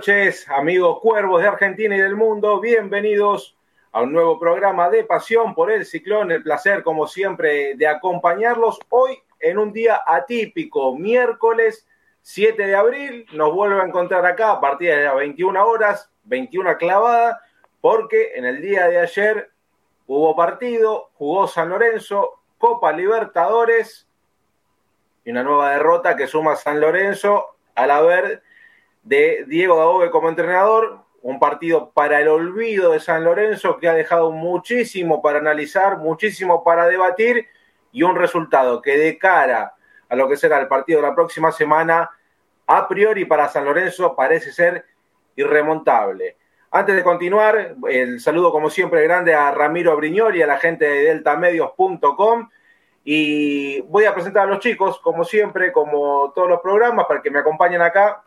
noches, amigos cuervos de Argentina y del mundo. Bienvenidos a un nuevo programa de Pasión por el Ciclón. El placer, como siempre, de acompañarlos hoy en un día atípico, miércoles 7 de abril. Nos vuelve a encontrar acá a partir de las 21 horas, 21 clavada, porque en el día de ayer hubo partido, jugó San Lorenzo, Copa Libertadores y una nueva derrota que suma San Lorenzo al haber de Diego Dabove como entrenador, un partido para el olvido de San Lorenzo que ha dejado muchísimo para analizar, muchísimo para debatir y un resultado que de cara a lo que será el partido de la próxima semana, a priori para San Lorenzo parece ser irremontable. Antes de continuar, el saludo como siempre grande a Ramiro Briñoli, a la gente de deltamedios.com y voy a presentar a los chicos, como siempre, como todos los programas, para que me acompañen acá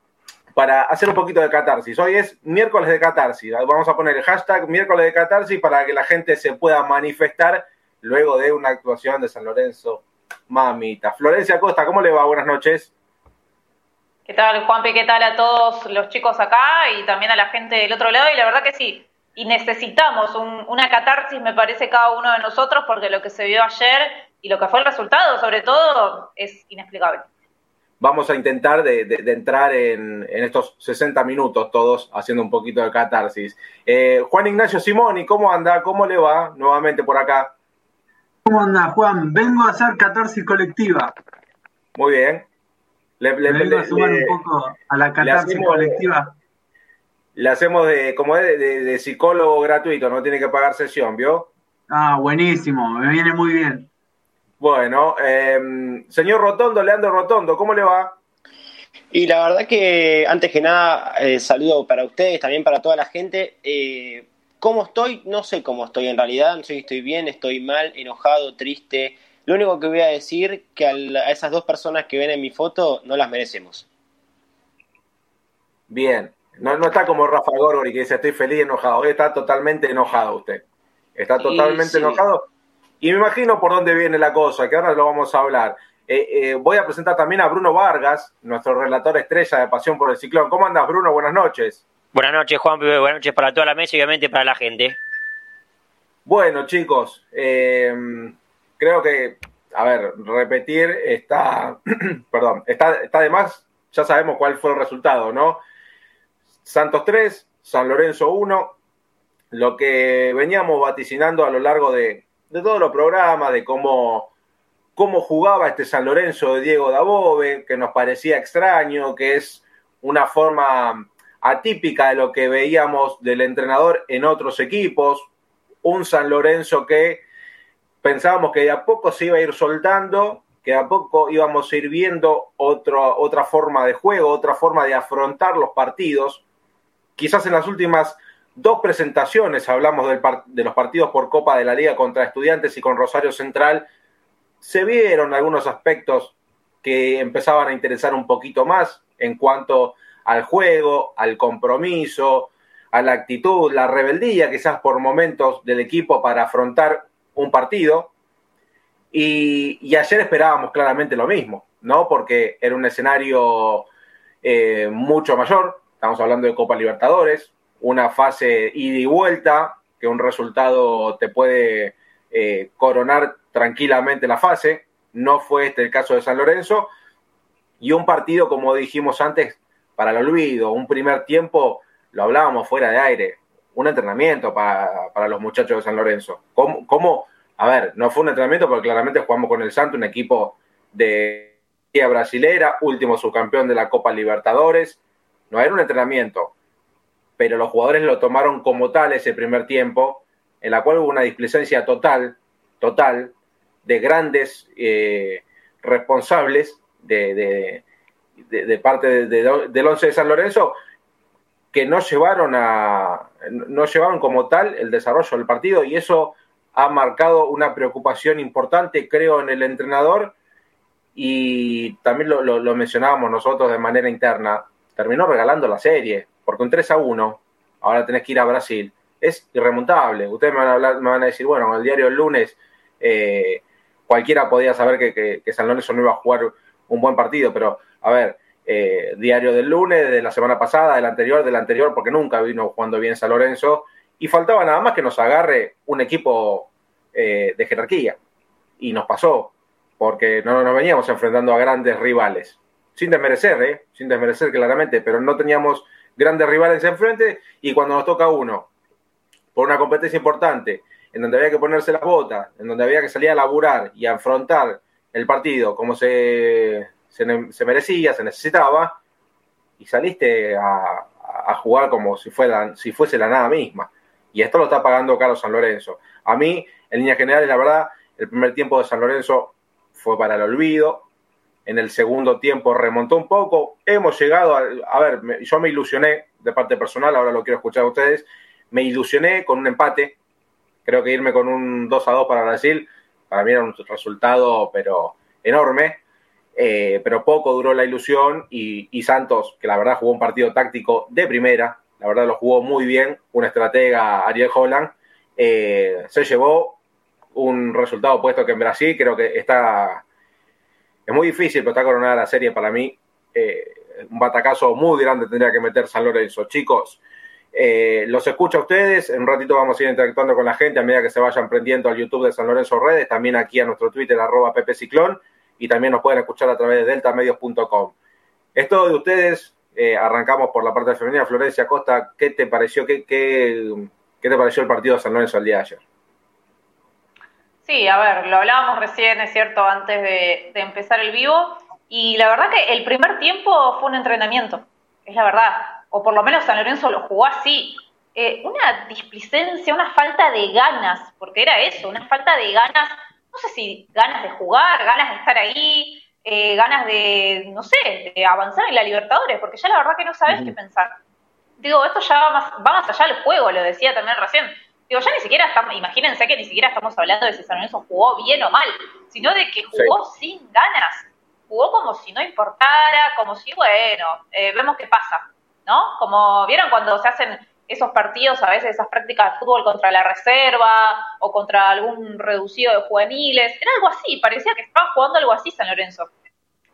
para hacer un poquito de catarsis. Hoy es miércoles de catarsis. Vamos a poner el hashtag miércoles de catarsis para que la gente se pueda manifestar luego de una actuación de San Lorenzo. Mamita. Florencia Costa, ¿cómo le va? Buenas noches. ¿Qué tal, Juanpi? ¿Qué tal a todos los chicos acá y también a la gente del otro lado? Y la verdad que sí, y necesitamos una catarsis, me parece, cada uno de nosotros, porque lo que se vio ayer y lo que fue el resultado, sobre todo, es inexplicable vamos a intentar de, entrar en, estos 60 minutos todos haciendo un poquito de catarsis. Eh, Juan Ignacio Simoni, ¿cómo anda? ¿Cómo le va nuevamente por acá? ¿Cómo anda, Juan? Vengo a hacer catarsis colectiva. Muy bien. Le, vengo a sumar un poco a la catarsis colectiva. Le hacemos de, como es, de, psicólogo gratuito, no tiene que pagar sesión, ¿vio? Ah, buenísimo, me viene muy bien. Bueno, em, señor Rotondo, Leandro Rotondo, ¿cómo le va? Y la verdad que, antes que nada, eh, saludo para ustedes, también para toda la gente. Eh, ¿Cómo estoy? No sé cómo estoy en realidad, no sé si estoy bien, estoy mal, enojado, triste. Lo único que voy a decir que a, esas dos personas que ven en mi foto no las merecemos. Bien, no, no está como Rafa Gorgori que dice estoy feliz y enojado, está totalmente enojado usted. Está totalmente enojado y me imagino por dónde viene la cosa, que ahora lo vamos a hablar. Eh, eh, voy a presentar también a Bruno Vargas, nuestro relator estrella de Pasión por el Ciclón. ¿Cómo andas, Bruno? Buenas noches. Buenas noches, Juan. Buenas noches para toda la mesa y obviamente para la gente. Bueno, chicos, eh, creo que, a ver, repetir está, perdón, está, está de más. Ya sabemos cuál fue el resultado, ¿no? Santos 3, San Lorenzo 1, lo que veníamos vaticinando a lo largo de, de todos los programas, de cómo, cómo jugaba este San Lorenzo de Diego Dabove, que nos parecía extraño, que es una forma atípica de lo que veíamos del entrenador en otros equipos, un San Lorenzo que pensábamos que de a poco se iba a ir soltando, que de a poco íbamos a ir viendo otra forma de juego, otra forma de afrontar los partidos. Quizás en las últimas dos presentaciones, hablamos de los partidos por Copa de la Liga contra Estudiantes y con Rosario Central, se vieron algunos aspectos que empezaban a interesar un poquito más en cuanto al juego, al compromiso, a la actitud, la rebeldía quizás por momentos del equipo para afrontar un partido. Y, ayer esperábamos claramente lo mismo, ¿no? Porque era un escenario eh, mucho mayor, estamos hablando de Copa Libertadores, una fase ida y vuelta, que un resultado te puede eh, coronar tranquilamente la fase. No fue este el caso de San Lorenzo. Y un partido, como dijimos antes, para el olvido. Un primer tiempo, lo hablábamos fuera de aire, un entrenamiento para, los muchachos de San Lorenzo. ¿Cómo, ¿Cómo, A ver, no fue un entrenamiento porque claramente jugamos con el Santo, un equipo de brasilera, último subcampeón de la Copa Libertadores. No era un entrenamiento pero los jugadores lo tomaron como tal ese primer tiempo, en la cual hubo una displicencia total, total, de grandes eh, responsables de, de, parte del once de San Lorenzo, que no llevaron a no llevaron como tal el desarrollo del partido y eso ha marcado una preocupación importante, creo, en el entrenador y también lo, lo mencionábamos nosotros de manera interna, terminó regalando la serie, porque un 3 a 1, ahora tenés que ir a Brasil, es irremontable. Ustedes me van a, decir, bueno, el diario el lunes eh, cualquiera podía saber que, San Lorenzo no iba a jugar un buen partido, pero a ver, eh, diario del lunes, de la semana pasada, del anterior, del anterior, porque nunca vino jugando bien San Lorenzo. Y faltaba nada más que nos agarre un equipo eh, de jerarquía. Y nos pasó, porque no nos veníamos enfrentando a grandes rivales. Sin desmerecer. Sin desmerecer claramente, pero no teníamos grandes rivales enfrente y cuando nos toca uno, por una competencia importante, en donde había que ponerse la bota, en donde había que salir a laburar y a afrontar el partido como se, se, merecía, se necesitaba, y saliste a, a, jugar como si, fuera, si fuese la nada misma. Y esto lo está pagando Carlos San Lorenzo. A mí, en líneas generales, la verdad, el primer tiempo de San Lorenzo fue para el olvido. En el segundo tiempo remontó un poco. Hemos llegado a, a ver, yo me ilusioné de parte personal, ahora lo quiero escuchar a ustedes. Me ilusioné con un empate. Creo que irme con un 2 a 2 para Brasil, para mí era un resultado, pero enorme. Eh, pero poco duró la ilusión y, Santos, que la verdad jugó un partido táctico de primera, la verdad lo jugó muy bien, un estratega Ariel Holland, eh, se llevó un resultado puesto que en Brasil creo que está, es muy difícil, pero está coronada la serie para mí. Eh, un batacazo muy grande tendría que meter San Lorenzo. Chicos, los escucho a ustedes. En un ratito vamos a ir interactuando con la gente a medida que se vayan prendiendo al YouTube de San Lorenzo Redes, también aquí a nuestro Twitter, arroba Pepe Ciclón y también nos pueden escuchar a través de deltamedios.com. Esto de ustedes, eh, arrancamos por la parte femenina. Florencia Costa, ¿qué te pareció, qué, qué, te pareció el partido de San Lorenzo el día de ayer? Sí, a ver, lo hablábamos recién, es cierto, antes de, empezar el vivo, y la verdad que el primer tiempo fue un entrenamiento, es la verdad, o por lo menos San Lorenzo lo jugó así, eh, una displicencia, una falta de ganas, porque era eso, una falta de ganas no sé si ganas de jugar, ganas de estar ahí, eh, ganas de, no sé, de avanzar en la Libertadores, porque ya la verdad que no sabes qué pensar. Digo, esto ya va más, va más allá del juego, lo decía también recién. Digo, ya ni siquiera estamos, imagínense que ni siquiera estamos hablando de si San Lorenzo jugó bien o mal, sino de que jugó sin ganas, jugó como si no importara, como si, bueno, eh, vemos qué pasa, ¿no? Como vieron cuando se hacen esos partidos, a veces esas prácticas de fútbol contra la reserva o contra algún reducido de juveniles. Era algo así, parecía que estaba jugando algo así San Lorenzo.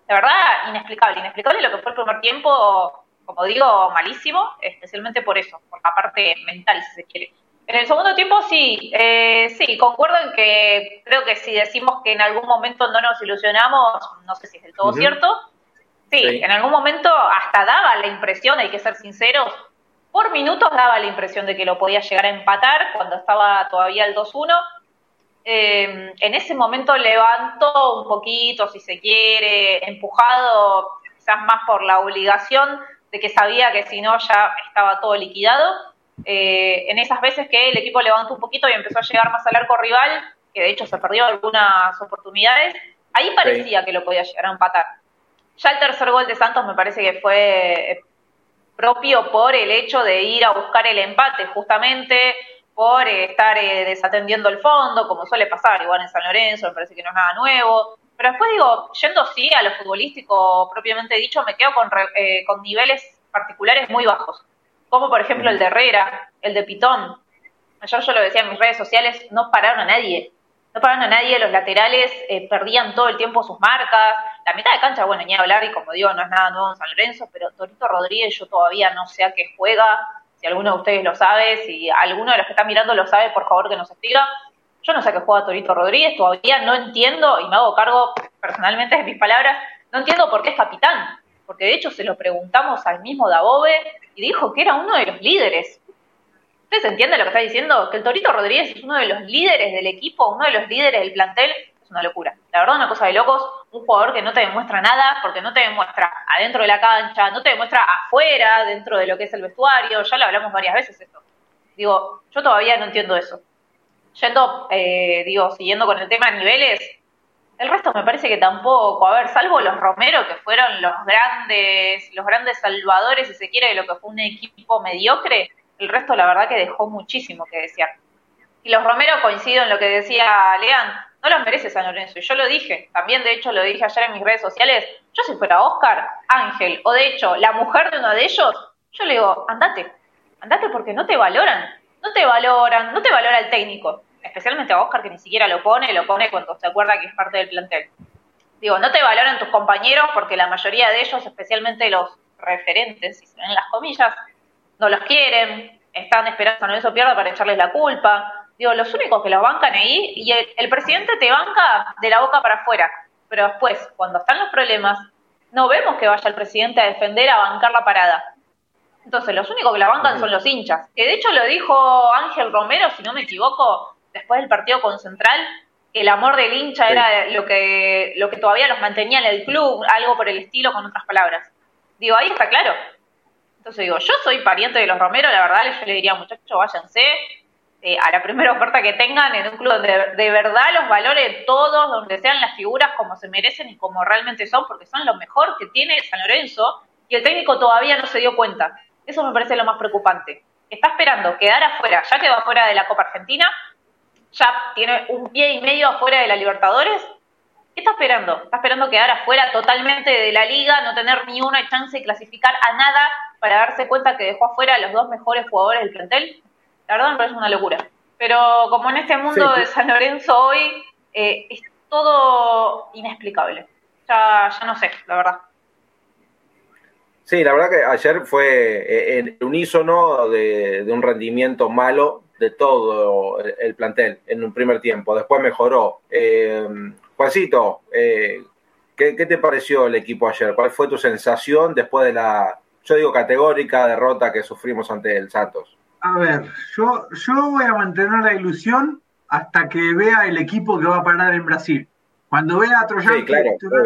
De verdad, inexplicable, inexplicable lo que fue el primer tiempo, como digo, malísimo, especialmente por eso, por la parte mental, si se quiere. En el segundo tiempo sí, eh, sí, concuerdo en que creo que si decimos que en algún momento no nos ilusionamos, no sé si es del todo cierto. sí, en algún momento hasta daba la impresión, hay que ser sinceros, por minutos daba la impresión de que lo podía llegar a empatar cuando estaba todavía el 2-1. Eh, en ese momento levantó un poquito, si se quiere, empujado quizás más por la obligación de que sabía que si no ya estaba todo liquidado. Eh, en esas veces que el equipo levantó un poquito y empezó a llegar más al arco rival, que de hecho se perdió algunas oportunidades, ahí parecía que lo podía llegar a empatar. Ya el tercer gol de Santos me parece que fue propio por el hecho de ir a buscar el empate, justamente por eh, estar eh, desatendiendo el fondo, como suele pasar igual en San Lorenzo, me parece que no es nada nuevo. Pero después digo, yendo sí a lo futbolístico propiamente dicho, me quedo con, eh, con niveles particulares muy bajos, como por ejemplo el de Herrera, el de Pitón. Ayer yo lo decía en mis redes sociales, no pararon a nadie no pararon a nadie, los laterales eh, perdían todo el tiempo sus marcas, la mitad de cancha, bueno, ni hablar, y como digo, no es nada nuevo en San Lorenzo, pero Torito Rodríguez yo todavía no sé a qué juega, si alguno de ustedes lo sabe, si alguno de los que están mirando lo sabe, por favor que nos explica. Yo no sé a qué juega Torito Rodríguez, todavía no entiendo, y me hago cargo personalmente de mis palabras, no entiendo por qué es capitán, porque de hecho se lo preguntamos al mismo Dabove y dijo que era uno de los líderes. ¿Ustedes entienden lo que está diciendo? Que el Torito Rodríguez es uno de los líderes del equipo, uno de los líderes del plantel, es una locura. La verdad, una cosa de locos, un jugador que no te demuestra nada, porque no te demuestra adentro de la cancha, no te demuestra afuera, dentro de lo que es el vestuario, ya lo hablamos varias veces esto. Digo, yo todavía no entiendo eso. Yendo, eh, digo, siguiendo con el tema de niveles, el resto me parece que tampoco, a ver, salvo los Romero, que fueron los grandes, los grandes salvadores, si se quiere, de lo que fue un equipo mediocre, el resto la verdad que dejó muchísimo que desear. Y los Romero coincido en lo que decía Lean, no los merece San Lorenzo. Y yo lo dije, también de hecho lo dije ayer en mis redes sociales, yo si fuera Oscar, Ángel, o de hecho la mujer de uno de ellos, yo le digo, andate, andate porque no te valoran, no te valoran, no te valora el técnico, especialmente a Oscar que ni siquiera lo pone, lo pone cuando se acuerda que es parte del plantel. Digo, no te valoran tus compañeros porque la mayoría de ellos, especialmente los referentes, si se ven las comillas, no los quieren, están esperando a eso pierda para echarles la culpa. Digo, los únicos que los bancan ahí, y el, presidente te banca de la boca para afuera, pero después, cuando están los problemas, no vemos que vaya el presidente a defender, a bancar la parada. Entonces, los únicos que la bancan son los hinchas. Que de hecho lo dijo Ángel Romero, si no me equivoco, después del partido con Central, el amor del hincha era lo que, lo que todavía los mantenía en el club, algo por el estilo, con otras palabras. Digo, ahí está claro. Entonces digo, yo soy pariente de los Romero, la verdad, yo le diría, muchachos, váyanse eh, a la primera oferta que tengan en un club donde de verdad los valore todos, donde sean las figuras como se merecen y como realmente son, porque son lo mejor que tiene San Lorenzo, y el técnico todavía no se dio cuenta. Eso me parece lo más preocupante. Está esperando quedar afuera, ya quedó afuera de la Copa Argentina, ya tiene un pie y medio afuera de la Libertadores. ¿Qué está esperando? Está esperando quedar afuera totalmente de la liga, no tener ni una chance de clasificar a nada para darse cuenta que dejó afuera a los dos mejores jugadores del plantel. La verdad me parece una locura. Pero como en este mundo de San Lorenzo hoy, eh, es todo inexplicable. Ya, ya no sé, la verdad. Sí, la verdad que ayer fue el unísono de, un rendimiento malo de todo el, plantel en un primer tiempo. Después mejoró. Eh, Juancito, eh, ¿qué, te pareció el equipo ayer? ¿Cuál fue tu sensación después de la, yo digo, categórica derrota que sufrimos ante el Santos? A ver, yo, yo voy a mantener la ilusión hasta que vea el equipo que va a parar en Brasil. Cuando vea a Trojan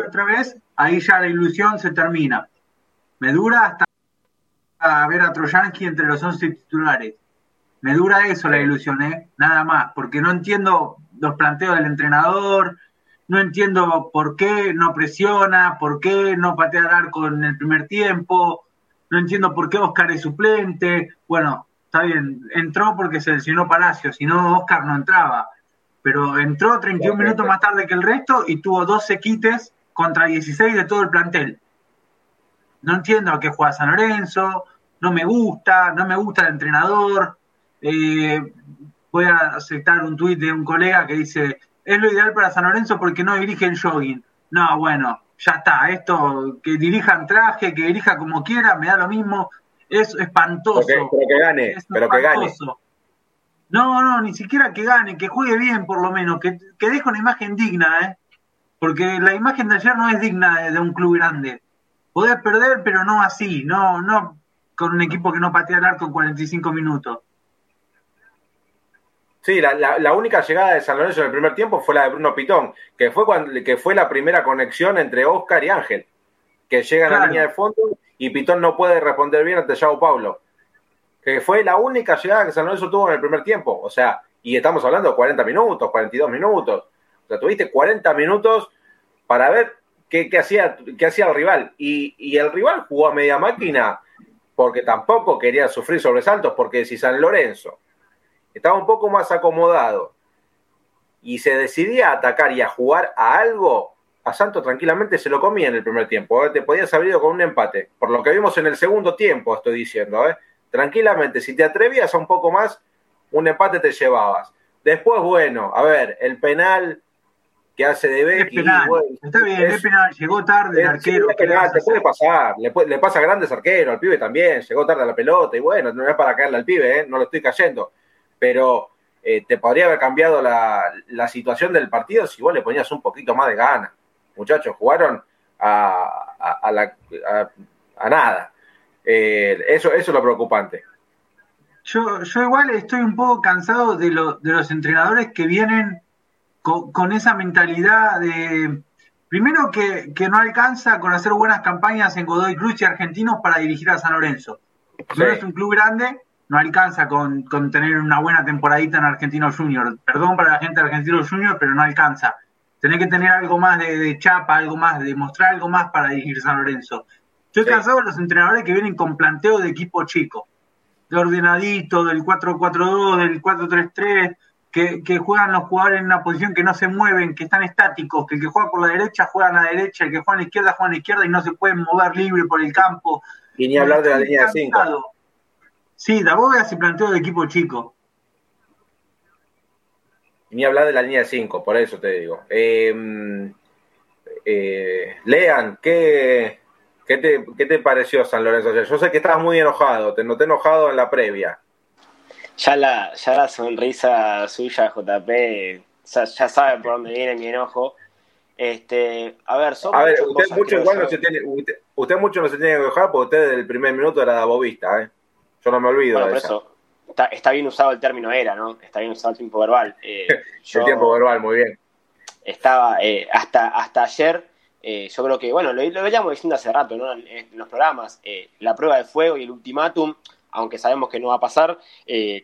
otra vez, ahí ya la ilusión se termina me dura hasta ver a Trojansky entre los 11 titulares. Me dura eso la ilusión, ¿eh? Nada más, porque no entiendo los planteos del entrenador, no entiendo por qué no presiona, por qué no patea el arco en el primer tiempo, no entiendo por qué Oscar es suplente. Bueno, está bien, entró porque se lesionó Palacio, si no Oscar no entraba. Pero entró 31 minutos más tarde que el resto y tuvo 12 quites contra 16 de todo el plantel no entiendo a qué juega San Lorenzo, no me gusta, no me gusta el entrenador. Eh, voy a aceptar un tuit de un colega que dice, es lo ideal para San Lorenzo porque no dirigen jogging. No, bueno, ya está, esto, que dirijan traje, que dirija como quiera, me da lo mismo, es espantoso. Pero que, gane, pero que gane. No, no, ni siquiera que gane, que juegue bien por lo menos, que, que deje una imagen digna, ¿eh? Porque la imagen de ayer no es digna de un club grande podés perder, pero no así, no, no con un equipo que no patea el arco en 45 minutos. Sí, la, única llegada de San Lorenzo en el primer tiempo fue la de Bruno Pitón, que fue, cuando, que fue la primera conexión entre Oscar y Ángel, que llega a la línea de fondo y Pitón no puede responder bien ante Yao Paulo. Que fue la única llegada que San Lorenzo tuvo en el primer tiempo. O sea, y estamos hablando de 40 minutos, 42 minutos. O sea, tuviste 40 minutos para ver qué, hacía, qué hacía el rival. Y, el rival jugó a media máquina porque tampoco quería sufrir sobresaltos, porque si San Lorenzo estaba un poco más acomodado y se decidía a atacar y a jugar a algo, a Santos tranquilamente se lo comía en el primer tiempo. ¿eh? Te podías haber ido con un empate. Por lo que vimos en el segundo tiempo, estoy diciendo. ¿eh? Tranquilamente, si te atrevías a un poco más, un empate te llevabas. Después, bueno, a ver, el penal que hace de Becky. Está bien, es, penal, llegó tarde el arquero. te puede pasar, le, le, pasa a grandes arqueros, al pibe también, llegó tarde a la pelota y bueno, no es para caerle al pibe, ¿eh? no lo estoy cayendo, pero eh, te podría haber cambiado la, la, situación del partido si vos le ponías un poquito más de gana. Muchachos, jugaron a, a, la, a nada. Eh, eso, eso es lo preocupante. Yo, yo igual estoy un poco cansado de, lo, de los entrenadores que vienen con, esa mentalidad de, primero que, no alcanza con hacer buenas campañas en Godoy Cruz y Argentinos para dirigir a San Lorenzo. No es un club grande, no alcanza con, tener una buena temporadita en Argentino Junior. Perdón para la gente de Argentino Junior, pero no alcanza. Tenés que tener algo más de, chapa, algo más, de mostrar algo más para dirigir San Lorenzo. Estoy cansado de los entrenadores que vienen con planteo de equipo chico, de ordenadito, del 4-4-2, del 4-3-3, que, juegan los jugadores en una posición que no se mueven, que están estáticos, que el que juega por la derecha juega a la derecha, el que juega a la izquierda juega a la izquierda y no se pueden mover libre por el campo. Y ni hablar de la línea de 5. Sí, Daboga se planteó de equipo chico. ni hablar de la línea de 5, por eso te digo. Em, Eh, Lean, ¿qué, qué, te, ¿qué te pareció San Lorenzo ayer? Yo sé que estabas muy enojado, te noté enojado en la previa. Ya la, ya la sonrisa suya, JP, ya, ya sabe por dónde viene mi enojo. Este, a ver, son a ver, usted mucho igual no se tiene, usted, mucho no se tiene que enojar porque usted desde el primer minuto era dabovista, ¿eh? Yo no me olvido de eso. Está, bien usado el término era, ¿no? Está bien usado el tiempo verbal. Eh, el tiempo verbal, muy bien. Estaba, eh, hasta, hasta ayer, eh, yo creo que, bueno, lo, lo veíamos diciendo hace rato, ¿no? En, los programas, la prueba de fuego y el ultimátum, aunque sabemos que no va a pasar,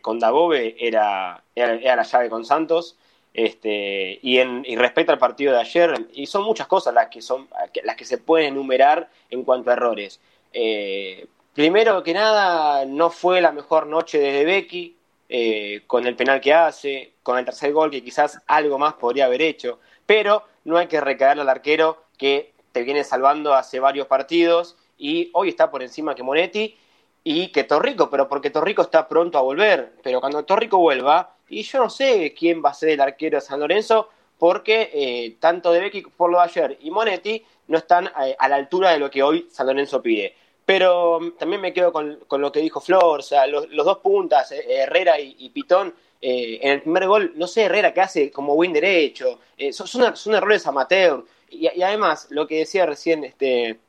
con Dabove era, era, era la llave con Santos. Este, y, en, y respecto al partido de ayer, y son muchas cosas las que, son, las que se pueden enumerar en cuanto a errores. Eh, primero que nada, no fue la mejor noche de Becky, eh, con el penal que hace, con el tercer gol que quizás algo más podría haber hecho, pero no hay que recaer al arquero que te viene salvando hace varios partidos y hoy está por encima que Monetti y que Torrico, pero porque Torrico está pronto a volver, pero cuando Torrico vuelva, y yo no sé quién va a ser el arquero de San Lorenzo, porque eh, tanto De Becky por lo de ayer y Monetti no están eh, a la altura de lo que hoy San Lorenzo pide. Pero también me quedo con, lo que dijo Flor, o sea, los, dos puntas, eh, Herrera y, Pitón, en el primer gol, no sé Herrera qué hace como buen derecho, son, son, errores amateur. Y, además, lo que decía recién este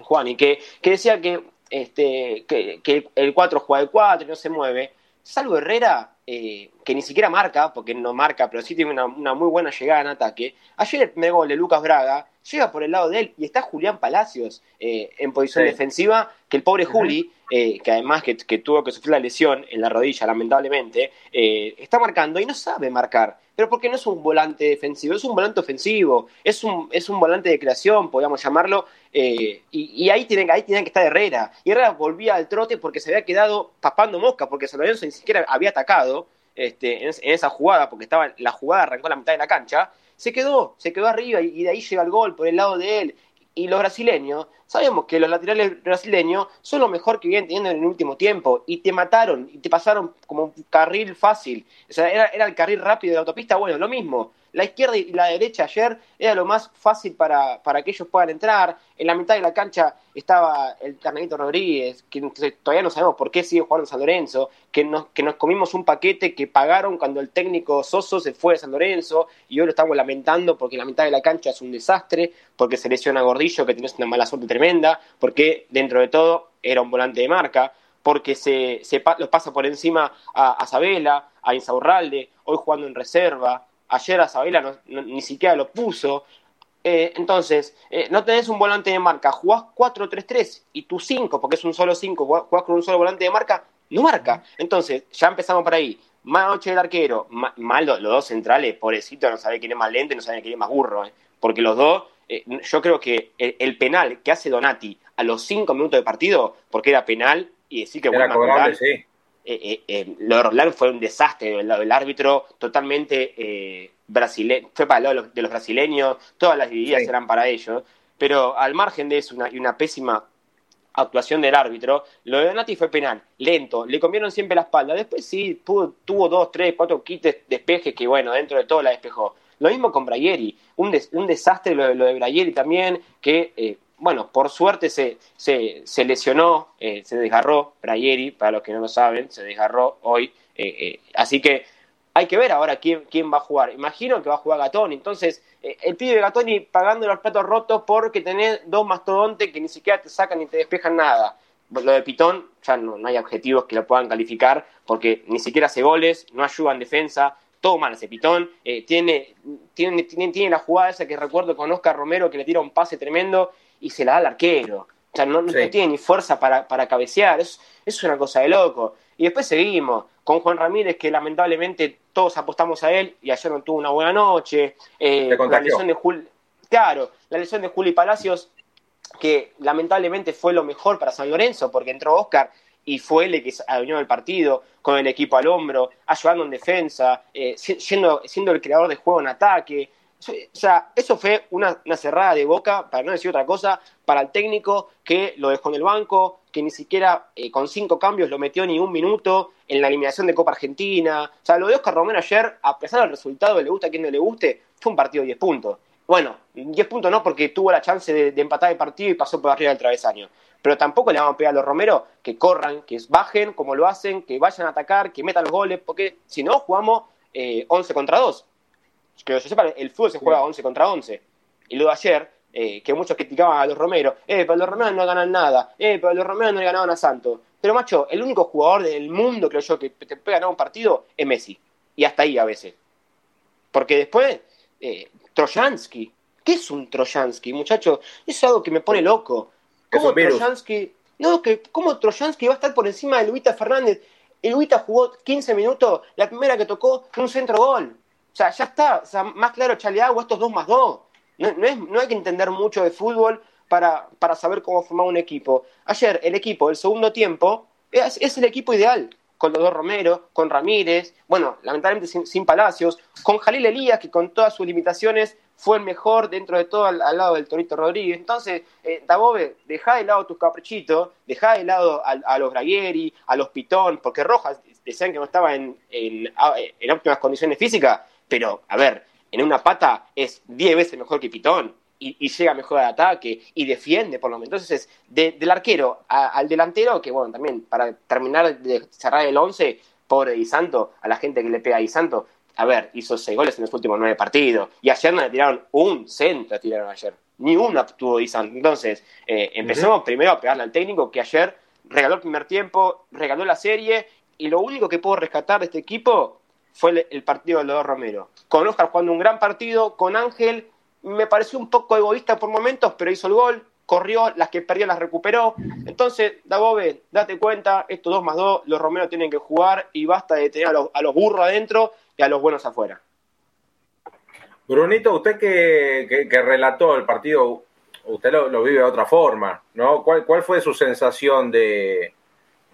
Juan, y que, que decía que, este, que, que el 4 juega de 4 y no se mueve, salvo Herrera, eh, que ni siquiera marca, porque no marca, pero sí tiene una, muy buena llegada en ataque. Ayer el primer gol de Lucas Braga llega por el lado de él y está Julián Palacios eh, en posición defensiva, que el pobre Juli, eh, que además que, tuvo que sufrir la lesión en la rodilla, lamentablemente, está marcando y no sabe marcar. Pero porque no es un volante defensivo, es un volante ofensivo, es un, es un volante de creación, podríamos llamarlo, y, ahí, tienen, ahí tienen que estar Herrera. Y Herrera volvía al trote porque se había quedado papando mosca, porque San Lorenzo ni siquiera había atacado este, en, esa jugada, porque estaba la jugada arrancó la mitad de la cancha, se quedó, se quedó arriba y, de ahí llega el gol por el lado de él. Y los brasileños, sabemos que los laterales brasileños son lo mejor que vienen teniendo en el último tiempo y te mataron y te pasaron como un carril fácil. O sea, era, era el carril rápido de la autopista, bueno, lo mismo. La izquierda y la derecha ayer era lo más fácil para, para que ellos puedan entrar. En la mitad de la cancha estaba el Carnalito Rodríguez, que todavía no sabemos por qué sigue jugando en San Lorenzo, que nos, que nos comimos un paquete que pagaron cuando el técnico Soso se fue de San Lorenzo y hoy lo estamos lamentando porque la mitad de la cancha es un desastre, porque se lesiona Gordillo, que tenés una mala suerte tremenda, porque dentro de todo era un volante de marca, porque se, se los pasa por encima a, a Sabela, a Insaurralde, hoy jugando en reserva, ayer a Sabela ni siquiera lo puso. Eh, entonces, eh, no tenés un volante de marca, jugás 4-3-3 y tu 5, porque es un solo 5, jugás con un solo volante de marca, no marca. Entonces, ya empezamos por ahí. Más noche del arquero, mal los, dos centrales, pobrecito, no sabe quién es más lento, no sabe quién es más burro, eh. porque los dos, yo creo que el, penal que hace Donati a los 5 minutos de partido, porque era penal, y decir que era cobrable, sí eh, eh, eh, lo de Roland fue un desastre, el, árbitro totalmente eh, brasileño, fue para el lado de los, brasileños, todas las divididas eran para ellos, pero al margen de eso y una pésima actuación del árbitro, lo de Donati fue penal, lento, le comieron siempre la espalda, después sí, tuvo dos, tres, cuatro kits despejes que bueno, dentro de todo la despejó. Lo mismo con Brayeri, un, un desastre lo, de Brayeri también, que eh, bueno, por suerte se, se, lesionó, eh, se desgarró Brayeri, para los que no lo saben, se desgarró hoy. Eh, eh, así que hay que ver ahora quién, quién va a jugar. Imagino que va a jugar Gatoni. Entonces, el pibe Gatoni pagando los platos rotos porque tenés dos mastodontes que ni siquiera te sacan ni te despejan nada. Lo de Pitón, ya no, hay objetivos que lo puedan calificar porque ni siquiera hace goles, no ayuda en defensa, todo mal ese Pitón. tiene, tiene, tiene, tiene, la jugada esa que recuerdo con Oscar Romero que le tira un pase tremendo y se la da al arquero. O sea, no, tiene ni fuerza para, para cabecear. Es, es una cosa de loco. Y después seguimos con Juan Ramírez, que lamentablemente todos apostamos a él y ayer no tuvo una buena noche. Eh, la lesión de Juli, claro, la lesión de Juli Palacios, que lamentablemente fue lo mejor para San Lorenzo, porque entró Oscar y fue el que adueñó el partido, con el equipo al hombro, ayudando en defensa, eh, siendo, siendo el creador de juego en ataque. O sea, eso fue una, cerrada de boca, para no decir otra cosa, para el técnico que lo dejó en el banco, que ni siquiera eh, con cinco cambios lo metió ni un minuto en la eliminación de Copa Argentina. O sea, lo de Oscar Romero ayer, a pesar del resultado, le gusta a quien no le guste, fue un partido de 10 puntos. Bueno, 10 puntos no, porque tuvo la chance de, empatar el partido y pasó por arriba del travesaño. Pero tampoco le vamos a pedir a los Romero que corran, que bajen como lo hacen, que vayan a atacar, que metan los goles, porque si no, jugamos 11 contra 2. Que yo sepa, el fútbol se juega 11 contra 11. Y luego ayer, eh, que muchos criticaban a los Romero, eh, pero los Romero no ganan nada, eh, pero los Romero no le ganaban a Santos. Pero macho, el único jugador del mundo, creo yo, que te puede ganar un partido es Messi. Y hasta ahí a veces. Porque después, eh, Trojansky. ¿Qué es un Trojansky, muchacho? Es algo que me pone loco. ¿Cómo Trojansky? No, que ¿cómo Trojansky va a estar por encima de Luita Fernández? Y Luita jugó 15 minutos, la primera que tocó fue un centro gol. O sea, ya está. O sea, más claro, Chaleagua, estos dos más dos. No, hay que entender mucho de fútbol para, para, saber cómo formar un equipo. Ayer el equipo, el segundo tiempo, es, es el equipo ideal con los dos Romero, con Ramírez, bueno, lamentablemente sin, Palacios, con Jalil Elías, que con todas sus limitaciones fue el mejor dentro de todo al, lado del Torito Rodríguez. Entonces, eh, Dabove, deja de lado tus caprichitos, deja de lado a, los Bragueri, a los Pitón, porque Rojas decían que no estaba en, en, en óptimas condiciones físicas, pero, a ver, en una pata es 10 veces mejor que Pitón y, llega mejor al ataque y defiende por lo menos. Entonces, del arquero al delantero, que bueno, también para terminar de cerrar el 11, pobre Di Santo, a la gente que le pega a Di Santo, a ver, hizo 6 goles en los últimos 9 partidos y ayer no le tiraron un centro, tiraron ayer, ni uno tuvo Di Santo. Entonces, eh, empezamos primero a pegarle al técnico que ayer regaló el primer tiempo, regaló la serie y lo único que puedo rescatar de este equipo fue el, partido de los Romero. Con Oscar jugando un gran partido, con Ángel me pareció un poco egoísta por momentos, pero hizo el gol, corrió, las que perdió las recuperó. Entonces, Dagobe, date cuenta, estos dos más dos, los Romero tienen que jugar y basta de tener a los, burros adentro y a los buenos afuera. Brunito, usted que, relató el partido, usted lo, vive de otra forma, ¿no? ¿Cuál, cuál fue su sensación de,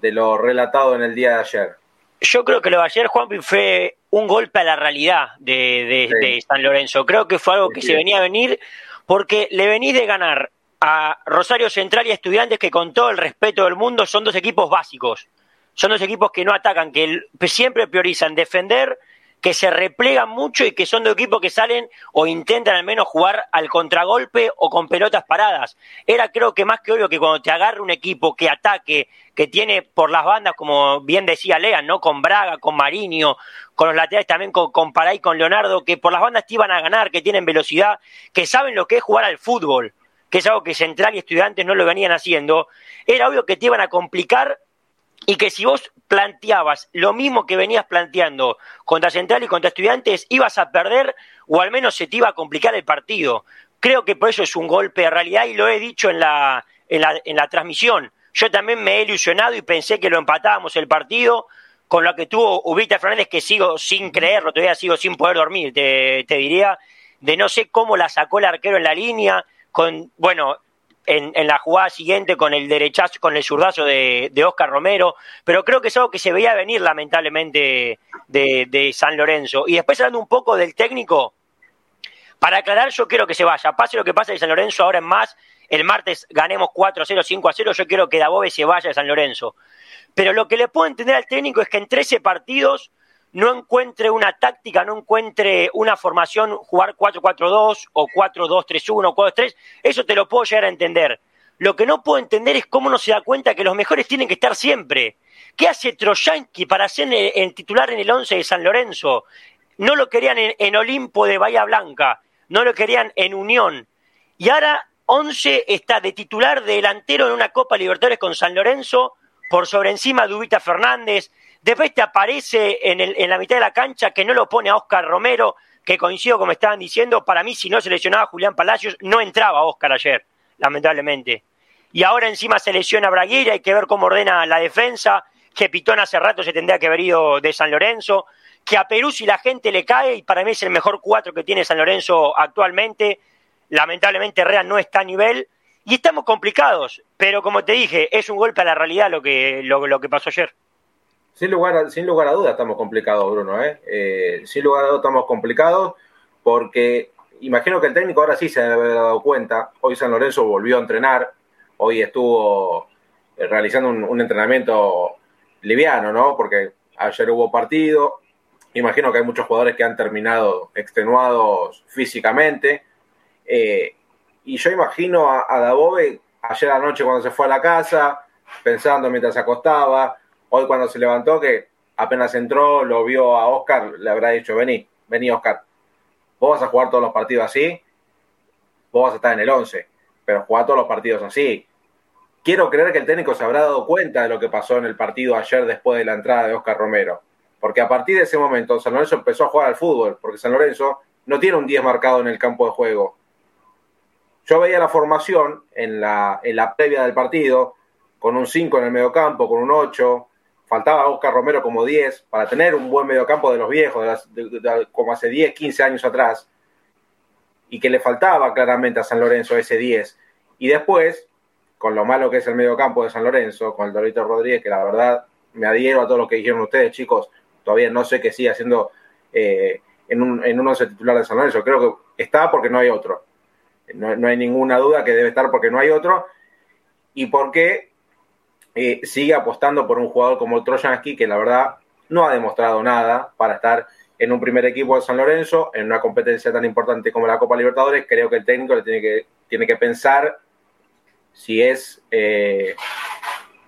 de lo relatado en el día de ayer? Yo creo que lo de ayer, Juanpi, fue un golpe a la realidad de, San Lorenzo. Creo que fue algo que se venía a venir porque le venís de ganar a Rosario Central y a Estudiantes que con todo el respeto del mundo son dos equipos básicos. Son dos equipos que no atacan, que siempre priorizan defender que se replegan mucho y que son de equipos que salen o intentan al menos jugar al contragolpe o con pelotas paradas. Era creo que más que obvio que cuando te agarre un equipo que ataque, que tiene por las bandas, como bien decía Lean, ¿no? Con Braga, con Mariño, con los laterales también con, con con Leonardo, que por las bandas te iban a ganar, que tienen velocidad, que saben lo que es jugar al fútbol, que es algo que Central y Estudiantes no lo venían haciendo, era obvio que te iban a complicar y que si vos planteabas lo mismo que venías planteando contra Central y contra Estudiantes, ibas a perder o al menos se te iba a complicar el partido. Creo que por eso es un golpe de realidad y lo he dicho en la, en la, en la transmisión. Yo también me he ilusionado y pensé que lo empatábamos el partido con lo que tuvo Ubita Fernández, que sigo sin creerlo, todavía sigo sin poder dormir, te, te diría, de no sé cómo la sacó el arquero en la línea, con, bueno, en, la jugada siguiente con el derechazo, con el zurdazo de, Oscar Romero, pero creo que es algo que se veía venir lamentablemente de, San Lorenzo. Y después hablando un poco del técnico, para aclarar, yo quiero que se vaya. Pase lo que pase de San Lorenzo ahora en más, el martes ganemos 4 a 0, 5 a 0, yo quiero que Dabove se vaya de San Lorenzo. Pero lo que le puedo entender al técnico es que en 13 partidos no encuentre una táctica, no encuentre una formación, jugar 4-4-2 o 4-2-3-1 o 4-3, eso te lo puedo llegar a entender. Lo que no puedo entender es cómo no se da cuenta que los mejores tienen que estar siempre. ¿Qué hace Troyanki para ser el, titular en el 11 de San Lorenzo? No lo querían en, en, Olimpo de Bahía Blanca, no lo querían en Unión. Y ahora 11 está de titular de delantero en una Copa Libertadores con San Lorenzo, por sobre encima de Ubita Fernández, Después te aparece en, el, en la mitad de la cancha que no lo pone a Oscar Romero, que coincido como estaban diciendo, para mí si no seleccionaba a Julián Palacios, no entraba Oscar ayer, lamentablemente. Y ahora encima se lesiona Braguera, hay que ver cómo ordena la defensa, que Pitón hace rato se tendría que haber ido de San Lorenzo, que a Perú si la gente le cae, y para mí es el mejor cuatro que tiene San Lorenzo actualmente, lamentablemente Real no está a nivel, y estamos complicados, pero como te dije, es un golpe a la realidad lo que, lo que pasó ayer. Sin lugar, a, sin lugar a dudas estamos complicados, Bruno. ¿eh? ¿eh? sin lugar a dudas estamos complicados porque imagino que el técnico ahora sí se debe haber dado cuenta. Hoy San Lorenzo volvió a entrenar. Hoy estuvo eh, realizando un, entrenamiento liviano, ¿no? Porque ayer hubo partido. Imagino que hay muchos jugadores que han terminado extenuados físicamente. Eh, y yo imagino a, a ayer anoche cuando se fue a la casa, pensando mientras se acostaba, hoy cuando se levantó, que apenas entró, lo vio a Oscar, le habrá dicho, vení, vení Oscar, vos vas a jugar todos los partidos así, vos vas a estar en el 11, pero jugar todos los partidos así. Quiero creer que el técnico se habrá dado cuenta de lo que pasó en el partido ayer después de la entrada de Oscar Romero. Porque a partir de ese momento San Lorenzo empezó a jugar al fútbol, porque San Lorenzo no tiene un 10 marcado en el campo de juego. Yo veía la formación en la, en la previa del partido, con un 5 en el mediocampo, con un 8. Faltaba Oscar Romero como 10 para tener un buen mediocampo de los viejos, como hace 10, 15 años atrás. Y que le faltaba claramente a San Lorenzo ese 10. Y después, con lo malo que es el mediocampo de San Lorenzo, con el Dorito Rodríguez, que la verdad me adhiero a todo lo que dijeron ustedes, chicos. Todavía no sé qué sigue haciendo eh, en, un, en titular de San Lorenzo. Creo que está porque no hay otro no, hay ninguna duda que debe estar porque no hay otro. Y porque eh, sigue apostando por un jugador como Trojansky, que la verdad no ha demostrado nada para estar en un primer equipo de San Lorenzo, en una competencia tan importante como la Copa Libertadores. Creo que el técnico le tiene que, tiene que pensar si es eh,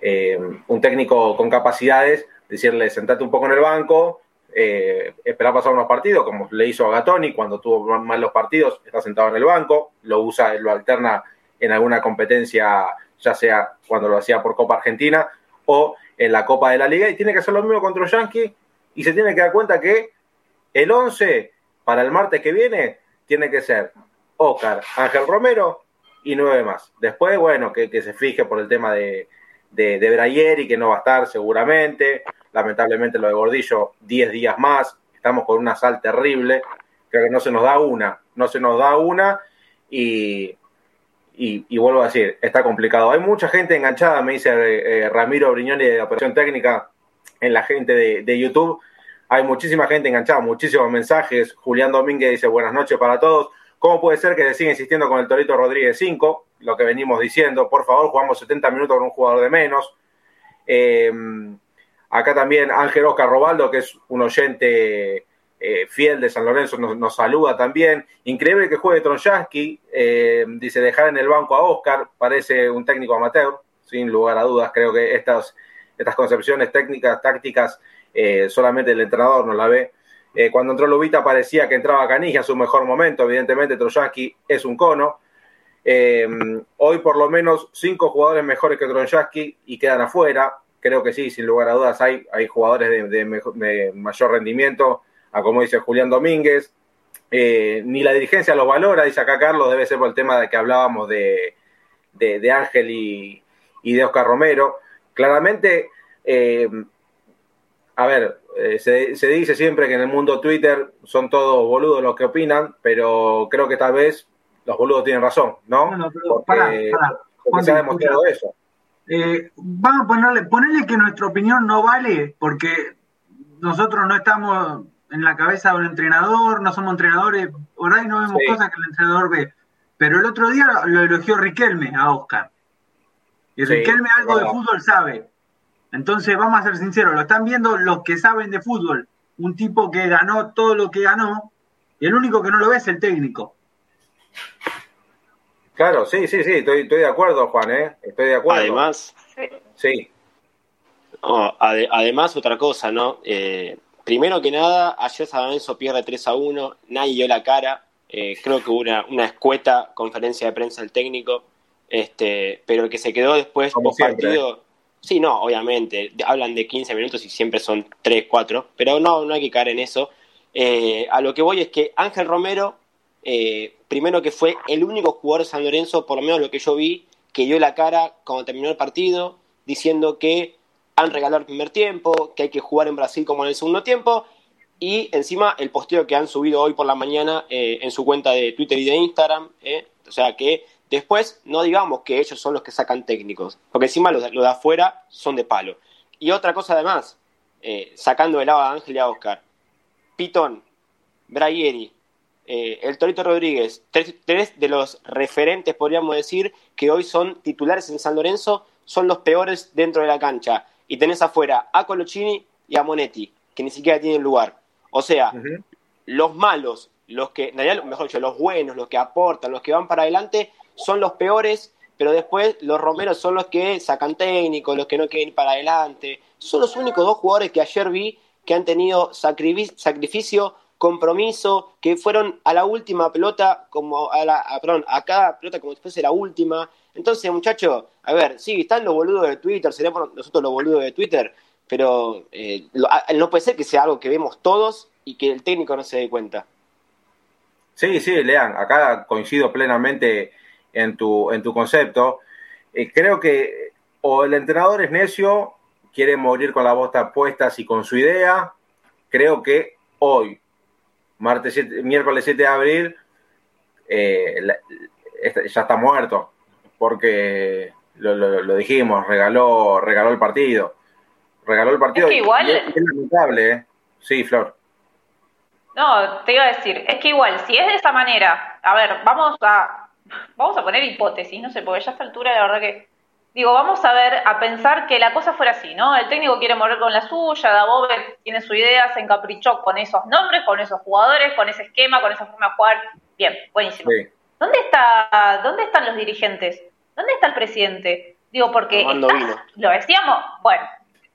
eh, un técnico con capacidades, decirle, sentate un poco en el banco, eh, esperar pasar unos partidos, como le hizo a Gatoni cuando tuvo mal los partidos, está sentado en el banco, lo usa, lo alterna en alguna competencia, ya sea cuando lo hacía por Copa Argentina o en la Copa de la Liga, y tiene que hacer lo mismo contra Yankee, y se tiene que dar cuenta que el 11 para el martes que viene tiene que ser Oscar, Ángel Romero y nueve más. Después, bueno, que, se fije por el tema de, de, de Brayer y que no va a estar seguramente, lamentablemente lo de Gordillo 10 días más, estamos con una sal terrible, creo que no se nos da una, no se nos da una y, y, vuelvo a decir, está complicado. Hay mucha gente enganchada, me dice eh, Ramiro Briñoni de Operación Técnica en la gente de, YouTube. Hay muchísima gente enganchada, muchísimos mensajes. Julián Domínguez dice buenas noches para todos. ¿Cómo puede ser que se siga insistiendo con el Torito Rodríguez 5? Lo que venimos diciendo, por favor, jugamos 70 minutos con un jugador de menos. Eh, Acá también Ángel Oscar Robaldo, que es un oyente eh, fiel de San Lorenzo, nos, saluda también. Increíble que juegue Tronjaski, eh, dice dejar en el banco a Oscar, parece un técnico amateur, sin lugar a dudas. Creo que estas, estas concepciones técnicas, tácticas, eh, solamente el entrenador no la ve. cuando entró Lubita parecía que entraba Canija, su mejor momento. Evidentemente, Tronjaski es un cono. hoy, por lo menos, cinco jugadores mejores que Tronjaski y quedan afuera creo que sí, sin lugar a dudas, hay, hay jugadores de, mayor rendimiento, a como dice Julián Domínguez. Eh, ni la dirigencia los valora, dice acá Carlos, debe ser por el tema de que hablábamos de, de, Ángel y, de Oscar Romero. Claramente, eh, a ver, eh, se, dice siempre que en el mundo Twitter son todos boludos los que opinan, pero creo que tal vez los boludos tienen razón, ¿no? no, pero porque, se ha demostrado eso. Vamos a ponerle, ponerle que nuestra opinión no vale porque nosotros no estamos en la cabeza de un entrenador, no somos entrenadores, por ahí no vemos cosas que el entrenador ve. Pero el otro día lo elogió Riquelme a Oscar. Y Riquelme algo de fútbol sabe. Entonces, vamos a ser sinceros, lo están viendo los que saben de fútbol. Un tipo que ganó todo lo que ganó, y el único que no lo ve es el técnico. Claro, sí, sí, sí, estoy, estoy de acuerdo, Juan, ¿eh? Estoy de acuerdo. Además, sí. además, otra cosa, ¿no? Eh, primero que nada, ayer San Lorenzo pierde 3 a 1, nadie dio la cara. Eh, creo que hubo una, una, escueta conferencia de prensa del técnico, este, pero el que se quedó después post partido. Sí, no, obviamente, hablan de 15 minutos y siempre son 3, 4, pero no, no hay que caer en eso. Eh, a lo que voy es que Ángel Romero eh, primero que fue el único jugador de San Lorenzo, por lo menos lo que yo vi, que dio la cara cuando terminó el partido, diciendo que han regalado el primer tiempo, que hay que jugar en Brasil como en el segundo tiempo, y encima el posteo que han subido hoy por la mañana eh, en su cuenta de Twitter y de Instagram, eh, o sea que después no digamos que ellos son los que sacan técnicos, porque encima los, de afuera son de palo. Y otra cosa además, sacando de lado a Ángel y a Oscar, Pitón, Brayeri, eh, el Torito Rodríguez, tres, de los referentes, podríamos decir, que hoy son titulares en San Lorenzo, son los peores dentro de la cancha. Y tenés afuera a Colochini y a Monetti, que ni siquiera tienen lugar. O sea, los malos, los que, en realidad, mejor dicho, los buenos, los que aportan, los que van para adelante, son los peores, pero después los romeros son los que sacan técnicos, los que no quieren ir para adelante. Son los únicos dos jugadores que ayer vi que han tenido sacrificio, compromiso, que fueron a la última pelota, como a la, perdón, a cada pelota como si fuese la última. Entonces, muchachos, a ver, sí, están los boludos de Twitter, seremos nosotros los boludos de Twitter, pero eh, no puede ser que sea algo que vemos todos y que el técnico no se dé cuenta. Sí, sí, Lean, acá coincido plenamente en tu, en tu concepto. Eh, creo que o el entrenador es necio, quiere morir con la bota puestas y con su idea. Creo que hoy, martes miércoles 7 de abril, eh, ya está muerto, porque lo, dijimos, regaló, regaló el partido regaló el partido. Es que igual. es, lamentable, ¿eh? Sí, Flor. No, te iba a decir, es que igual, si es de esa manera, a ver, vamos a, vamos a poner hipótesis, no sé, porque ya a esta altura la verdad que, digo, vamos a ver, a pensar que la cosa fuera así, ¿no? El técnico quiere morir con la suya, Dabove tiene su idea, se encaprichó con esos nombres, con esos jugadores, con ese esquema, con esa forma de jugar. Bien, buenísimo. ¿Dónde está, dónde están los dirigentes? ¿Dónde está el presidente? Digo, porque lo decíamos, bueno,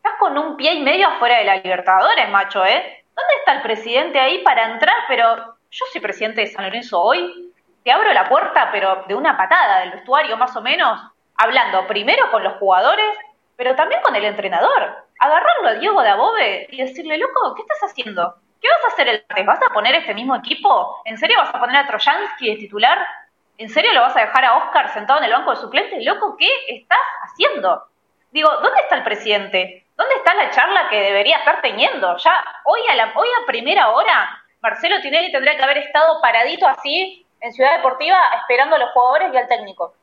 Estás con un pie y medio afuera de la Libertadores, macho, ¿eh? ¿Dónde está el presidente ahí para entrar? Pero yo soy presidente de San Lorenzo hoy. Te abro la puerta, pero de una patada del vestuario, más o menos, hablando primero con los jugadores, pero también con el entrenador. Agarrarlo a Diego de Above y decirle, loco, ¿qué estás haciendo? ¿Qué vas a hacer el martes? ¿Vas a poner este mismo equipo? ¿En serio vas a poner a Trojansky de titular? ¿En serio lo vas a dejar a Oscar sentado en el banco de suplentes? Loco, ¿qué estás haciendo? Digo, ¿dónde está el presidente? ¿Dónde está la charla que debería estar teniendo? Ya hoy a, la, hoy a primera hora, Marcelo Tinelli tendría que haber estado paradito así en Ciudad Deportiva esperando a los jugadores y al técnico.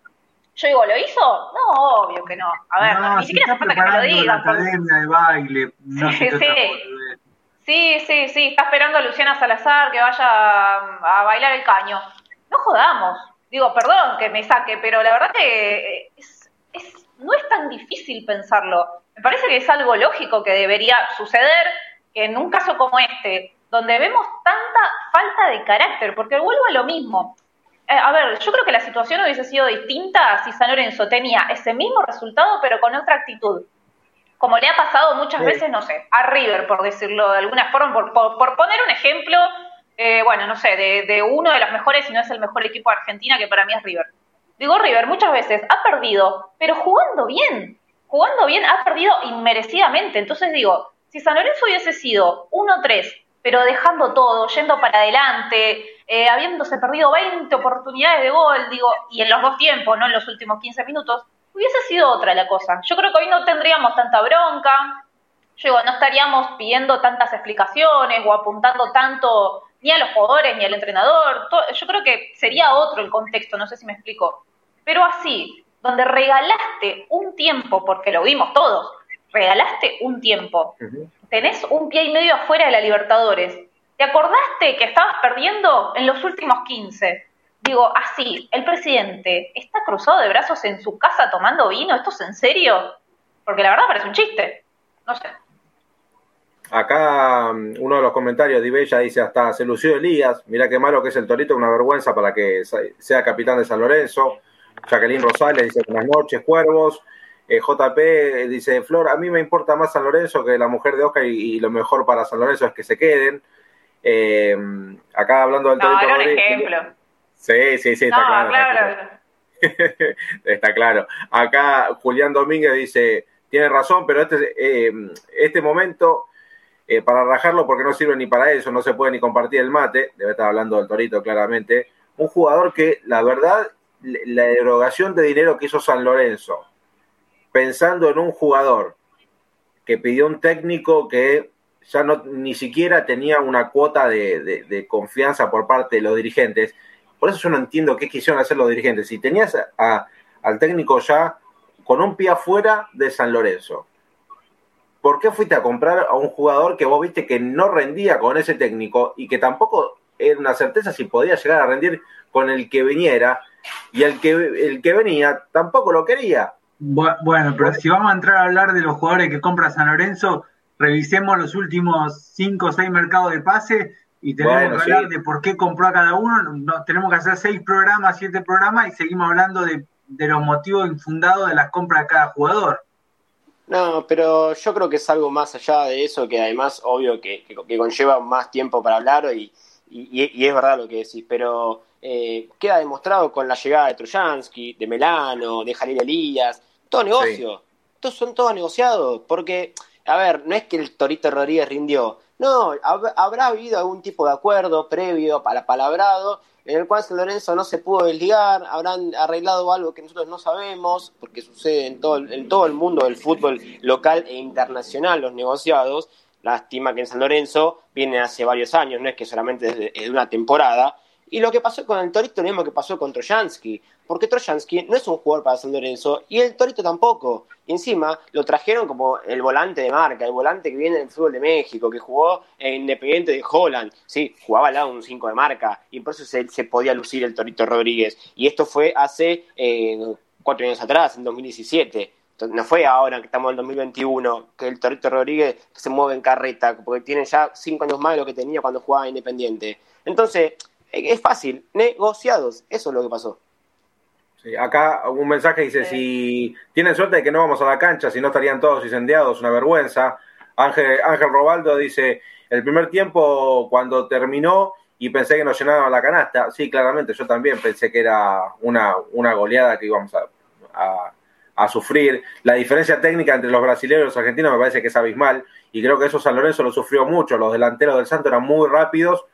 Yo digo, ¿lo hizo? No, obvio que no. A ver, ni siquiera hace falta que me lo digan. academia de baile. sí, sí. sí, sí, sí. Está esperando a Luciana Salazar que vaya a, bailar el caño. No jodamos. Digo, perdón que me saque, pero la verdad que es, no es tan difícil pensarlo. Me parece que es algo lógico que debería suceder, que en un caso como este, donde vemos tanta falta de carácter, porque vuelvo a lo mismo. Eh, a ver, yo creo que la situación hubiese sido distinta si San Lorenzo tenía ese mismo resultado, pero con otra actitud. Como le ha pasado muchas veces, no sé, a River, por decirlo de alguna forma, por, poner un ejemplo, eh, bueno, no sé, de, de uno de los mejores, si no es el mejor equipo de Argentina, que para mí es River. Digo, River muchas veces ha perdido, pero jugando bien jugando bien, ha perdido inmerecidamente. Entonces digo, si San Lorenzo hubiese sido 1-3, pero dejando todo, yendo para adelante, eh, habiéndose perdido 20 oportunidades de gol, digo, y en los dos tiempos, no en los últimos 15 minutos, hubiese sido otra la cosa. Yo creo que hoy no tendríamos tanta bronca, yo digo, no estaríamos pidiendo tantas explicaciones o apuntando tanto ni a los jugadores ni al entrenador. yo creo que sería otro el contexto, no sé si me explico. Pero así, donde regalaste un tiempo, porque lo vimos todos, regalaste un tiempo. Tenés un pie y medio afuera de la Libertadores. ¿Te acordaste que estabas perdiendo en los últimos 15? Digo, así, el presidente está cruzado de brazos en su casa tomando vino, ¿esto es en serio? Porque la verdad parece un chiste. No sé. Acá mm, uno de los comentarios de Ibella dice hasta se lució Elías, mira qué malo que es el Torito, una vergüenza para que sea capitán de San Lorenzo. Jacqueline Rosales dice buenas noches, cuervos. Eh, JP dice, Flor, a mí me importa más San Lorenzo que la mujer de Oscar y, lo mejor para San Lorenzo es que se queden. Eh, acá hablando del no, era un ejemplo. Sí, sí, sí, está claro. Está claro. Acá Julián Domínguez dice, tiene razón, pero este, eh, este momento, para rajarlo, porque no sirve ni para eso, no se puede ni compartir el mate, debe estar hablando del Torito claramente, un jugador que la verdad la erogación de dinero que hizo San Lorenzo, pensando en un jugador que pidió un técnico que ya no ni siquiera tenía una cuota de, confianza por parte de los dirigentes. Por eso yo no entiendo qué quisieron hacer los dirigentes. Si tenías al técnico ya con un pie afuera de San Lorenzo, ¿por qué fuiste a comprar a un jugador que vos viste que no rendía con ese técnico y que tampoco era una certeza si podía llegar a rendir con el que viniera? y el que, el que venía tampoco lo quería. Bueno, pero si vamos a entrar a hablar de los jugadores que compra San Lorenzo, revisemos los últimos 5 o 6 mercados de pase y tenemos que hablar de por qué compró a cada uno. No, tenemos que hacer seis programas, siete programas y seguimos hablando de, los motivos infundados de las compras de cada jugador. No, pero yo creo que es algo más allá de eso, que además, obvio, que, conlleva más tiempo para hablar y, y, es verdad lo que decís, pero eh, queda demostrado con la llegada de Trojansky, de Melano, de Jalil Elías, todo negocio. Todos son todos negociados, porque, a ver, no es que el Torito Rodríguez rindió, no, habrá habido algún tipo de acuerdo previo para palabrado en el cual San Lorenzo no se pudo desligar, habrán arreglado algo que nosotros no sabemos, porque sucede en todo, en todo el mundo del fútbol local e internacional los negociados. Lástima que en San Lorenzo viene hace varios años, no es que solamente desde una temporada, y lo que pasó con el Torito, lo mismo que pasó con Trojansky, porque Trojansky no es un jugador para San Lorenzo y el Torito tampoco. Y encima lo trajeron como el volante de marca, el volante que viene del fútbol de México, que jugó en Independiente de Holland. Sí, jugaba al lado un 5 de marca y por eso se, podía lucir el Torito Rodríguez. Y esto fue hace eh, cuatro años atrás, en 2017 no fue ahora que estamos en 2021 que el Torito Rodríguez se mueve en carreta, porque tiene ya cinco años más de lo que tenía cuando jugaba Independiente. Entonces, es fácil, negociados, eso es lo que pasó. Sí, acá un mensaje dice, si tienen suerte de que no vamos a la cancha, si no estarían todos incendiados, una vergüenza. Ángel, Ángel Robaldo dice, el primer tiempo cuando terminó y pensé que nos llenaban la canasta, sí, claramente, yo también pensé que era una, una goleada que íbamos a, a, sufrir. La diferencia técnica entre los brasileños y los argentinos me parece que es abismal y creo que eso San Lorenzo lo sufrió mucho, los delanteros del Santo eran muy rápidos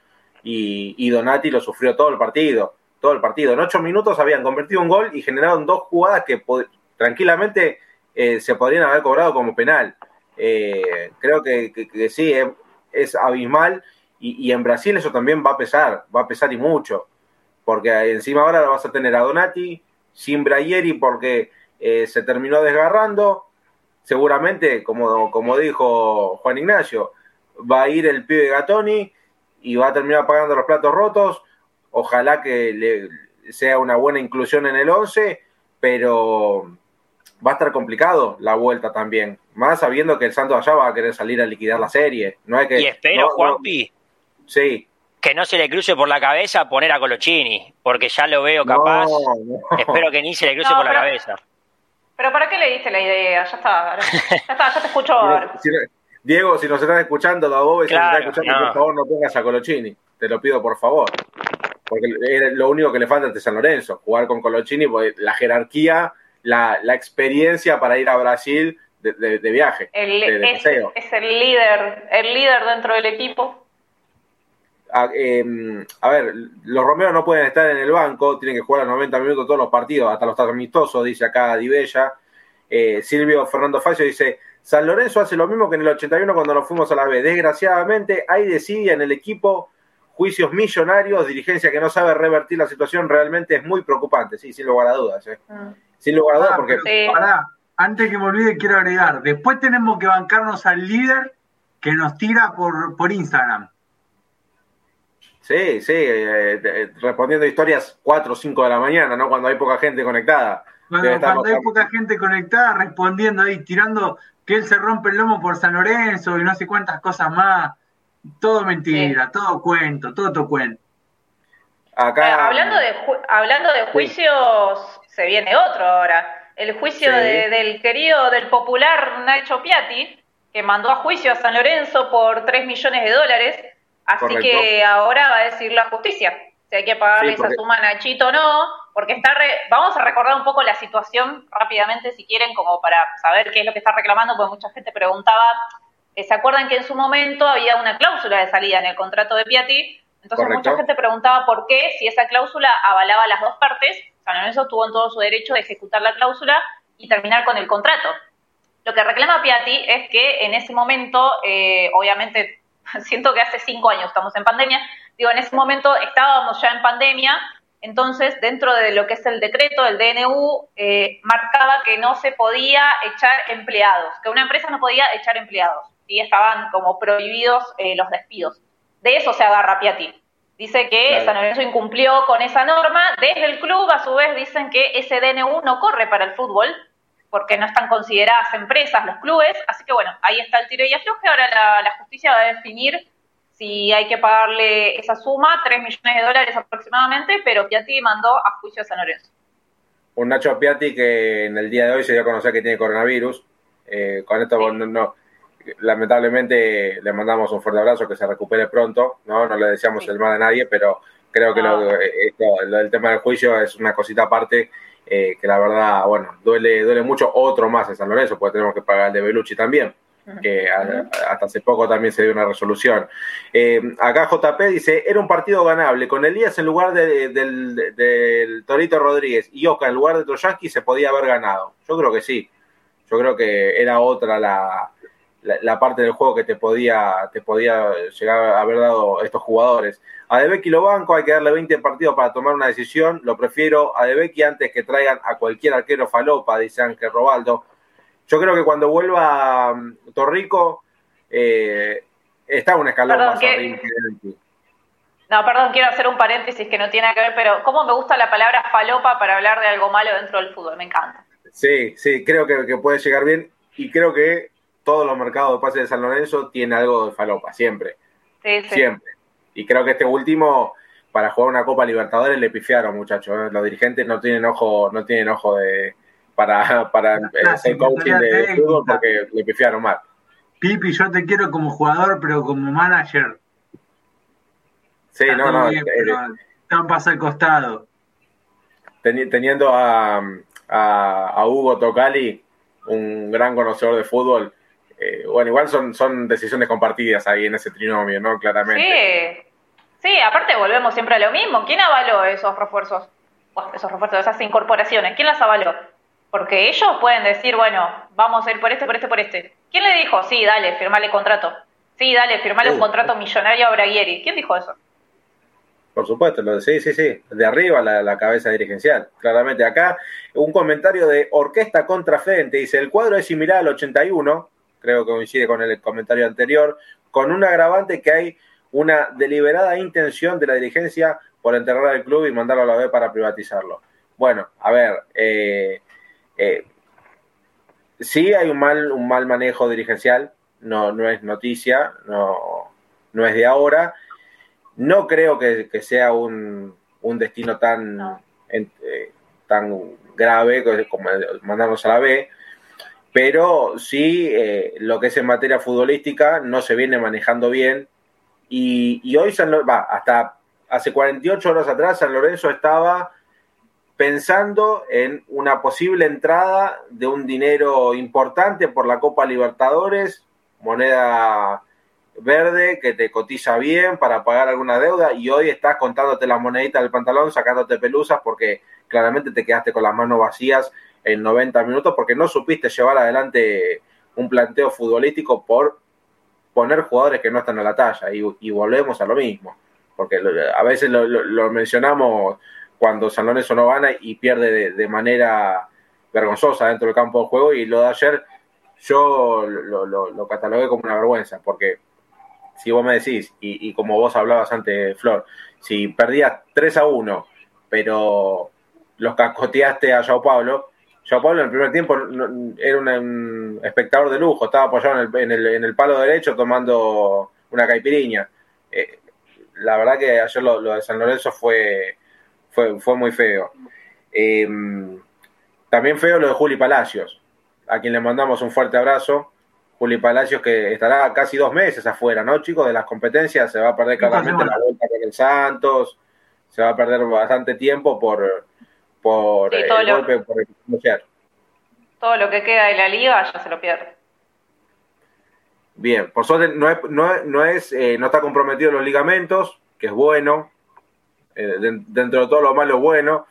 y, Donati lo sufrió todo el partido, todo el partido. En ocho minutos habían convertido un gol y generaron dos jugadas que tranquilamente eh, se podrían haber cobrado como penal. Eh, creo que, sí, es, abismal y, en Brasil eso también va a pesar, va a pesar y mucho, porque encima ahora lo vas a tener a Donati sin Brayeri porque eh, se terminó desgarrando. Seguramente, como, como dijo Juan Ignacio, va a ir el pibe Gatoni y va a terminar pagando los platos rotos. Ojalá que le sea una buena inclusión en el 11, pero va a estar complicado la vuelta también. Más sabiendo que el Santos allá va a querer salir a liquidar la serie. No hay que, y espero, Juanpi, sí. que no se le cruce por la cabeza poner a Colochini, porque ya lo veo capaz. espero que ni se le cruce por la cabeza. Pero ¿para qué le diste la idea? Ya está, ya está, ya te escucho. Diego, si nos están escuchando, la si nos están escuchando, por favor no pongas a Colochini. Te lo pido, por favor. Porque es lo único que le falta a San Lorenzo, jugar con Colochini, porque la jerarquía, la, experiencia para ir a Brasil de, viaje, es, el líder, el líder dentro del equipo. A, em, a, ver, los Romeros no pueden estar en el banco, tienen que jugar a 90 minutos todos los partidos, hasta los amistosos, dice acá Dibella. Eh, Silvio Fernando Facio dice, San Lorenzo hace lo mismo que en el 81 cuando nos fuimos a la B. Desgraciadamente hay desidia en el equipo, juicios millonarios, dirigencia que no sabe revertir la situación, realmente es muy preocupante, sí, sin lugar a dudas. ¿eh? Mm. Sin lugar a dudas, porque... antes que me olvide, quiero agregar, después tenemos que bancarnos al líder que nos tira por, por Instagram. Sí, sí, eh, eh, respondiendo historias 4 o 5 de la mañana, ¿no? Cuando hay poca gente conectada. cuando hay poca gente conectada, respondiendo ahí, tirando que él se rompe el lomo por San Lorenzo y no sé cuántas cosas más. Todo mentira, todo cuento, todo tu cuento. Acá... Eh, hablando, de hablando de juicios, se viene otro ahora. El juicio del querido, del popular Nacho Piatti, que mandó a juicio a San Lorenzo por 3 millones de dólares. Así que ahora va a decir la justicia si hay que pagarle esa suma a Nachito o no, porque está vamos a recordar un poco la situación rápidamente si quieren, como para saber qué es lo que está reclamando, porque mucha gente preguntaba, eh, ¿se acuerdan que en su momento había una cláusula de salida en el contrato de Piatti? Entonces mucha gente preguntaba por qué, si esa cláusula avalaba a las dos partes, San Lorenzo tuvo en todo su derecho de ejecutar la cláusula y terminar con el contrato. Lo que reclama Piatti es que en ese momento, eh, obviamente, siento que hace cinco años estamos en pandemia, digo, en ese momento estábamos ya en pandemia, entonces, dentro de lo que es el decreto, el DNU eh, marcaba que no se podía echar empleados, que una empresa no podía echar empleados, y estaban como prohibidos eh, los despidos. De eso se agarra Piatti. Dice que San Lorenzo incumplió con esa norma. Desde el club, a su vez, dicen que ese DNU no corre para el fútbol, porque no están consideradas empresas los clubes. Así que bueno, ahí está el tiro y afloje. Ahora la, la justicia va a definir si hay que pagarle esa suma, 3 millones de dólares aproximadamente, pero Piatti mandó a juicio a San Lorenzo. Un Nacho Piatti que en el día de hoy se dio a conocer que tiene coronavirus. Eh, con esto no, lamentablemente le mandamos un fuerte abrazo, que se recupere pronto, no, no le deseamos el mal a nadie, pero creo que lo, del tema del juicio es una cosita aparte eh, que la verdad, bueno, duele, duele mucho. Otro más en San Lorenzo, porque tenemos que pagar el de Belucci también que hasta hace poco también se dio una resolución. Eh, acá JP dice, era un partido ganable, con Elías en lugar de, del, Torito Rodríguez y Oca en lugar de Troyansky se podía haber ganado. Yo creo que sí, yo creo que era otra la, la, parte del juego que te podía, te podía llegar a haber dado estos jugadores. A Debeki lo banco, hay que darle 20 partidos para tomar una decisión, lo prefiero a Debeki antes que traigan a cualquier arquero falopa, dice Ángel Robaldo. Yo creo que cuando vuelva um, Torrico, eh, está un escalón más arriba No, perdón, quiero hacer un paréntesis que no tiene que ver, pero ¿cómo me gusta la palabra falopa para hablar de algo malo dentro del fútbol? Me encanta. Sí, sí, creo que, puede llegar bien y creo que todos los mercados de pases de San Lorenzo tienen algo de falopa, siempre. Sí, sí. Siempre. Y creo que este último, para jugar una Copa Libertadores, le pifiaron, muchachos. ¿eh? Los dirigentes no tienen ojo, no tienen ojo de, para, para hacer coaching de, fútbol porque le pifiaron mal. Pipi, yo te quiero como jugador, pero como manager. Sí, no, no. están pasa al costado. Teniendo a, a, Hugo Tocali, un gran conocedor de fútbol, eh, bueno, igual son, son decisiones compartidas ahí en ese trinomio, ¿no? Claramente. Sí, sí, aparte volvemos siempre a lo mismo. ¿Quién avaló esos refuerzos? esos refuerzos, esas incorporaciones, ¿quién las avaló? Porque ellos pueden decir, bueno, vamos a ir por este, por este, por este. ¿Quién le dijo? Sí, dale, firmale contrato. Sí, dale, firmale un contrato millonario a Braguieri. ¿Quién dijo eso? Por supuesto, lo sí, sí, sí, de arriba la, la, cabeza dirigencial. Claramente acá, un comentario de Orquesta contra Frente, dice, el cuadro es similar al 81, creo que coincide con el comentario anterior, con un agravante que hay una deliberada intención de la dirigencia por enterrar el club y mandarlo a la B para privatizarlo. Bueno, a ver, eh, eh, sí hay un mal, un mal manejo dirigencial, no, no es noticia, no, no es de ahora. No creo que, sea un, un, destino tan, eh, tan grave como mandarnos a la B, pero sí eh, lo que es en materia futbolística no se viene manejando bien. Y, y hoy San va, hasta hace 48 horas atrás San Lorenzo estaba pensando en una posible entrada de un dinero importante por la Copa Libertadores, moneda verde que te cotiza bien para pagar alguna deuda y hoy estás contándote las moneditas del pantalón, sacándote pelusas porque claramente te quedaste con las manos vacías en 90 minutos porque no supiste llevar adelante un planteo futbolístico por poner jugadores que no están a la talla. Y, volvemos a lo mismo, porque a veces lo mencionamos cuando San Lorenzo no gana y pierde de, manera vergonzosa dentro del campo de juego. Y lo de ayer yo lo, catalogué como una vergüenza, porque si vos me decís, y, como vos hablabas antes, Flor, si perdías 3 a 1, pero los cascoteaste a Joao Pablo, Joao Pablo en el primer tiempo era un, espectador de lujo, estaba apoyado en el, en el, palo derecho tomando una caipiriña. Eh, la verdad que ayer lo de San Lorenzo fue fue, muy feo. Em, también feo lo de Juli Palacios, a quien le mandamos un fuerte abrazo. Juli Palacios que estará casi dos meses afuera, ¿no, chicos? De las competencias, se va a perder claramente la vuelta con el Santos, se va a perder bastante tiempo por, por el golpe, por el Todo lo que queda de la liga ya se lo pierde. Bien, por suerte no, es, no, no, es, eh, no está comprometido los ligamentos, que es bueno, eh, dentro de todo lo malo bueno.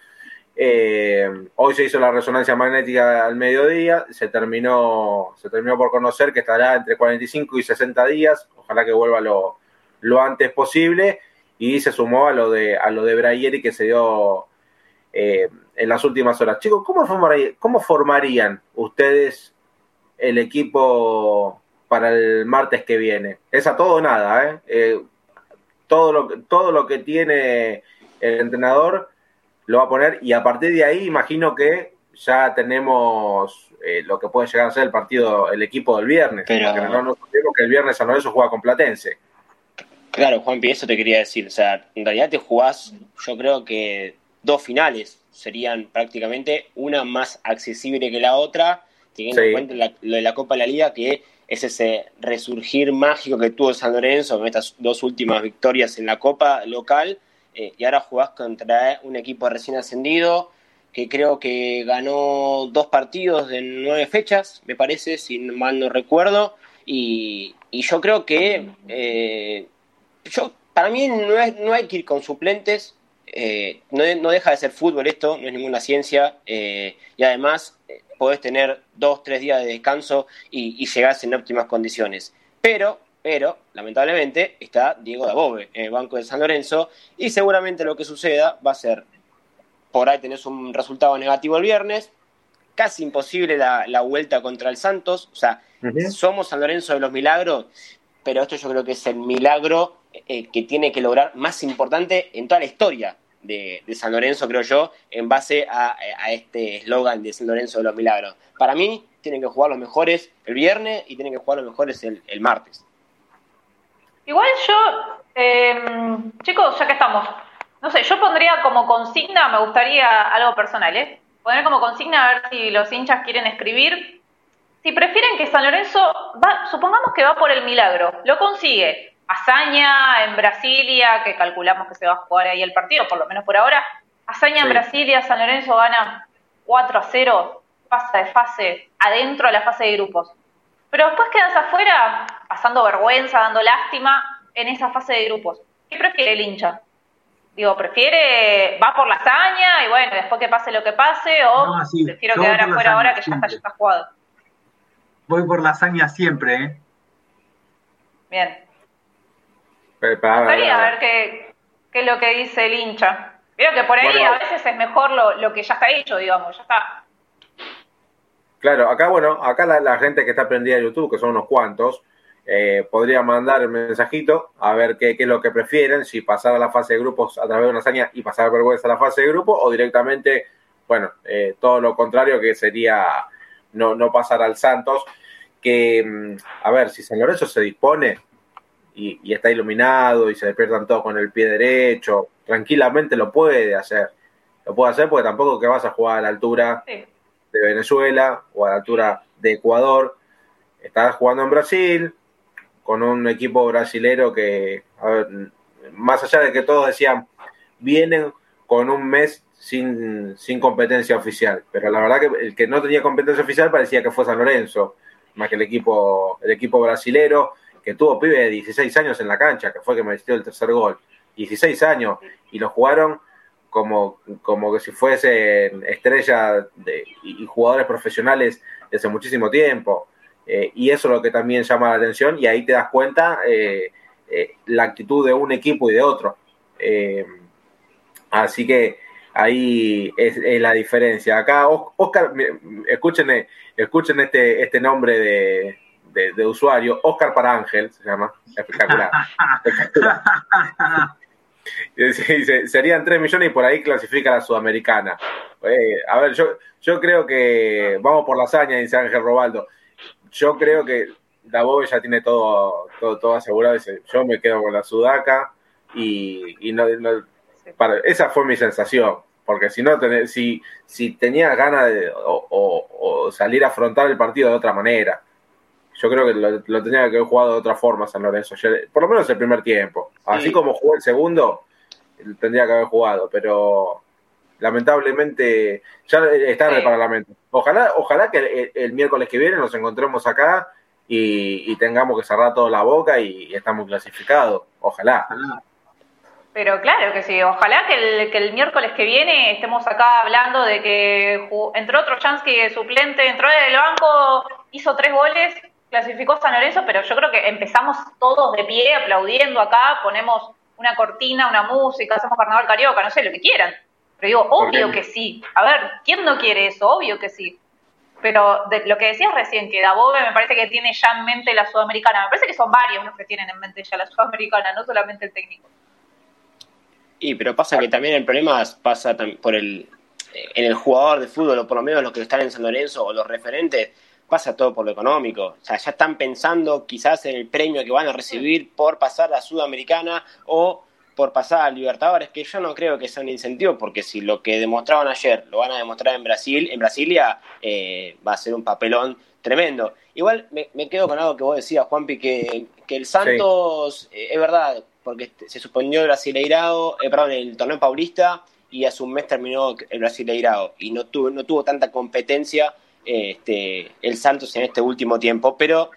Eh, hoy se hizo la resonancia magnética al mediodía, se terminó, se terminó por conocer que estará entre 45 y 60 días, ojalá que vuelva lo, antes posible, y se sumó a lo de, a lo de que se dio eh, en las últimas horas. Chicos, ¿cómo, ¿cómo formarían ustedes el equipo para el martes que viene? Es a todo o nada, todo, lo, todo lo que tiene el entrenador lo va a poner y a partir de ahí imagino que ya tenemos eh, lo que puede llegar a ser el partido, el equipo del viernes. Pero no nos olvidemos que el viernes San Lorenzo juega con Platense. Claro, Juanpi, eso te quería decir. O sea, en realidad te jugás, yo creo que dos finales serían prácticamente una más accesible que la otra, teniendo en cuenta lo de la Copa de la Liga, que es ese resurgir mágico que tuvo San Lorenzo con estas dos últimas victorias en la Copa local, eh, y ahora jugás contra un equipo recién ascendido, que creo que ganó dos partidos de nueve fechas, me parece, si mal no recuerdo, y, yo creo que eh, yo para mí no, no hay que ir con suplentes, eh, no, deja de ser fútbol esto, no es ninguna ciencia, y además podés tener dos, tres días de descanso y, y llegás en óptimas condiciones. Pero, pero, lamentablemente, está Diego Dabove en el banco de San Lorenzo, y seguramente lo que suceda va a ser, por ahí tenés un resultado negativo el viernes, casi imposible la, vuelta contra el Santos, o sea, somos San Lorenzo de los milagros, pero esto yo creo que es el milagro eh, que tiene que lograr más importante en toda la historia de, San Lorenzo, creo yo, en base a, este eslogan de San Lorenzo de los Milagros. Para mí, tienen que jugar los mejores el viernes y tienen que jugar los mejores el, martes. Igual yo, em, chicos, ya que estamos, no sé, yo pondría como consigna, me gustaría algo personal, ¿eh? Poner como consigna a ver si los hinchas quieren escribir. Si prefieren que San Lorenzo, va, supongamos que va por el milagro, lo consigue, hazaña en Brasilia, que calculamos que se va a jugar ahí el partido, por lo menos por ahora. Hazaña en Brasilia, San Lorenzo gana 4 a 0, pasa de fase adentro a la fase de grupos. Pero después quedas afuera, pasando vergüenza, dando lástima en esa fase de grupos. ¿Qué prefiere el hincha? Digo, prefiere, va por la hazaña y bueno, después que pase lo que pase, o prefiero quedar afuera ahora que ya está, ya está jugado. Voy por la hazaña siempre, ¿eh? Bien. Gustaría ver qué, qué, es lo que dice el hincha. Creo que por ahí a veces es mejor lo, lo, que ya está hecho, digamos, ya está. Claro, acá, bueno, acá la, gente que está prendida de YouTube, que son unos cuantos, eh, podría mandar el mensajito a ver qué, es lo que prefieren, si pasar a la fase de grupos a través de una hazaña y pasar vergüenza a la fase de grupo o directamente, bueno, eh, todo lo contrario que sería no, no pasar al Santos, que, mm, a ver, si San Lorenzo se dispone, y, está iluminado y se despiertan todos con el pie derecho, tranquilamente lo puede hacer. Lo puede hacer porque tampoco que vas a jugar a la altura de Venezuela o a la altura de Ecuador. Estás jugando en Brasil con un equipo brasilero que, más allá de que todos decían, vienen con un mes sin, sin competencia oficial. Pero la verdad que el que no tenía competencia oficial parecía que fue San Lorenzo, más que el equipo, el equipo brasilero que tuvo pibe de 16 años en la cancha, que fue que me metió el tercer gol. 16 años, y lo jugaron como, como que si fuesen estrellas y, jugadores profesionales desde muchísimo tiempo. Eh, y eso es lo que también llama la atención, y ahí te das cuenta eh, eh, la actitud de un equipo y de otro. así que ahí es, la diferencia. Acá, Oscar, escuchen, escuchen este, este nombre de, de, usuario, Oscar para Ángel, se llama, espectacular. serían 3 millones y por ahí clasifica la sudamericana. Eh, a ver, yo, yo creo que vamos por la hazaña, dice Ángel Robaldo. Yo creo que Dabove ya tiene todo, todo, todo asegurado. Dice, yo me quedo con la sudaca y, no, para, esa fue mi sensación. Porque si no, si, si tenía ganas de o salir a afrontar el partido de otra manera yo creo que lo, tenía que haber jugado de otra forma San Lorenzo, por lo menos el primer tiempo. Así como jugó el segundo, tendría que haber jugado, pero lamentablemente ya está en el Parlamento. Ojalá, ojalá que el, miércoles que viene nos encontremos acá y, tengamos que cerrar toda la boca y, estamos clasificados. Ojalá. Pero claro que sí, ojalá que el, que el miércoles que viene estemos acá hablando de que entró otro Chansky suplente, entró del banco, hizo tres goles clasificó San Lorenzo, pero yo creo que empezamos todos de pie aplaudiendo acá, ponemos una cortina, una música, hacemos carnaval carioca, no sé, lo que quieran. Pero digo, obvio que sí. A ver, ¿quién no quiere eso? Obvio que sí. Pero de lo que decías recién, que Dabove me parece que tiene ya en mente la sudamericana. Me parece que son varios los que tienen en mente ya la sudamericana, no solamente el técnico. Y pero pasa que también el problema pasa por el en el jugador de fútbol, o por lo menos los que están en San Lorenzo, o los referentes, pasa todo por lo económico. O sea, ya están pensando quizás en el premio que van a recibir por pasar a Sudamericana o por pasar a Libertadores, que yo no creo que sea un incentivo, porque si lo que demostraron ayer lo van a demostrar en Brasil, en Brasilia eh, va a ser un papelón tremendo. Igual me, quedo con algo que vos decías, Juanpi, que, que el Santos, eh, es verdad, porque se suspendió el Brasileirado, eh, perdón, el torneo paulista, y hace un mes terminó el Brasileirado, y no tuvo, no tuvo tanta competencia este, el Santos en este último tiempo, pero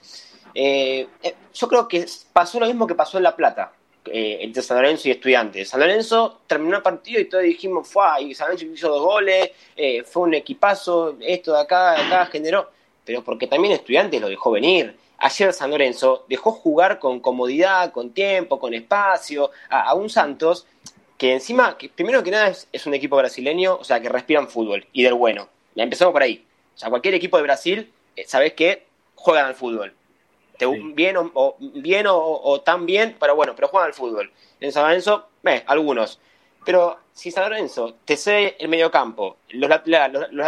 eh, eh, yo creo que pasó lo mismo que pasó en La Plata. Eh, entre San Lorenzo y Estudiantes. San Lorenzo terminó el partido y todos dijimos, fue, y San Lorenzo hizo dos goles, fue un equipazo, esto de acá, de acá generó, pero porque también Estudiantes lo dejó venir. Ayer San Lorenzo dejó jugar con comodidad, con tiempo, con espacio, a, un Santos que encima, que primero que nada es, un equipo brasileño, o sea, que respiran fútbol y del bueno. Ya empezamos por ahí. O sea, cualquier equipo de Brasil, eh, sabes que juegan al fútbol. Te, Bien, o, bien o, tan bien, pero bueno, pero juegan al fútbol. En San Lorenzo, eh, algunos. Pero si San Lorenzo te cede el mediocampo, los,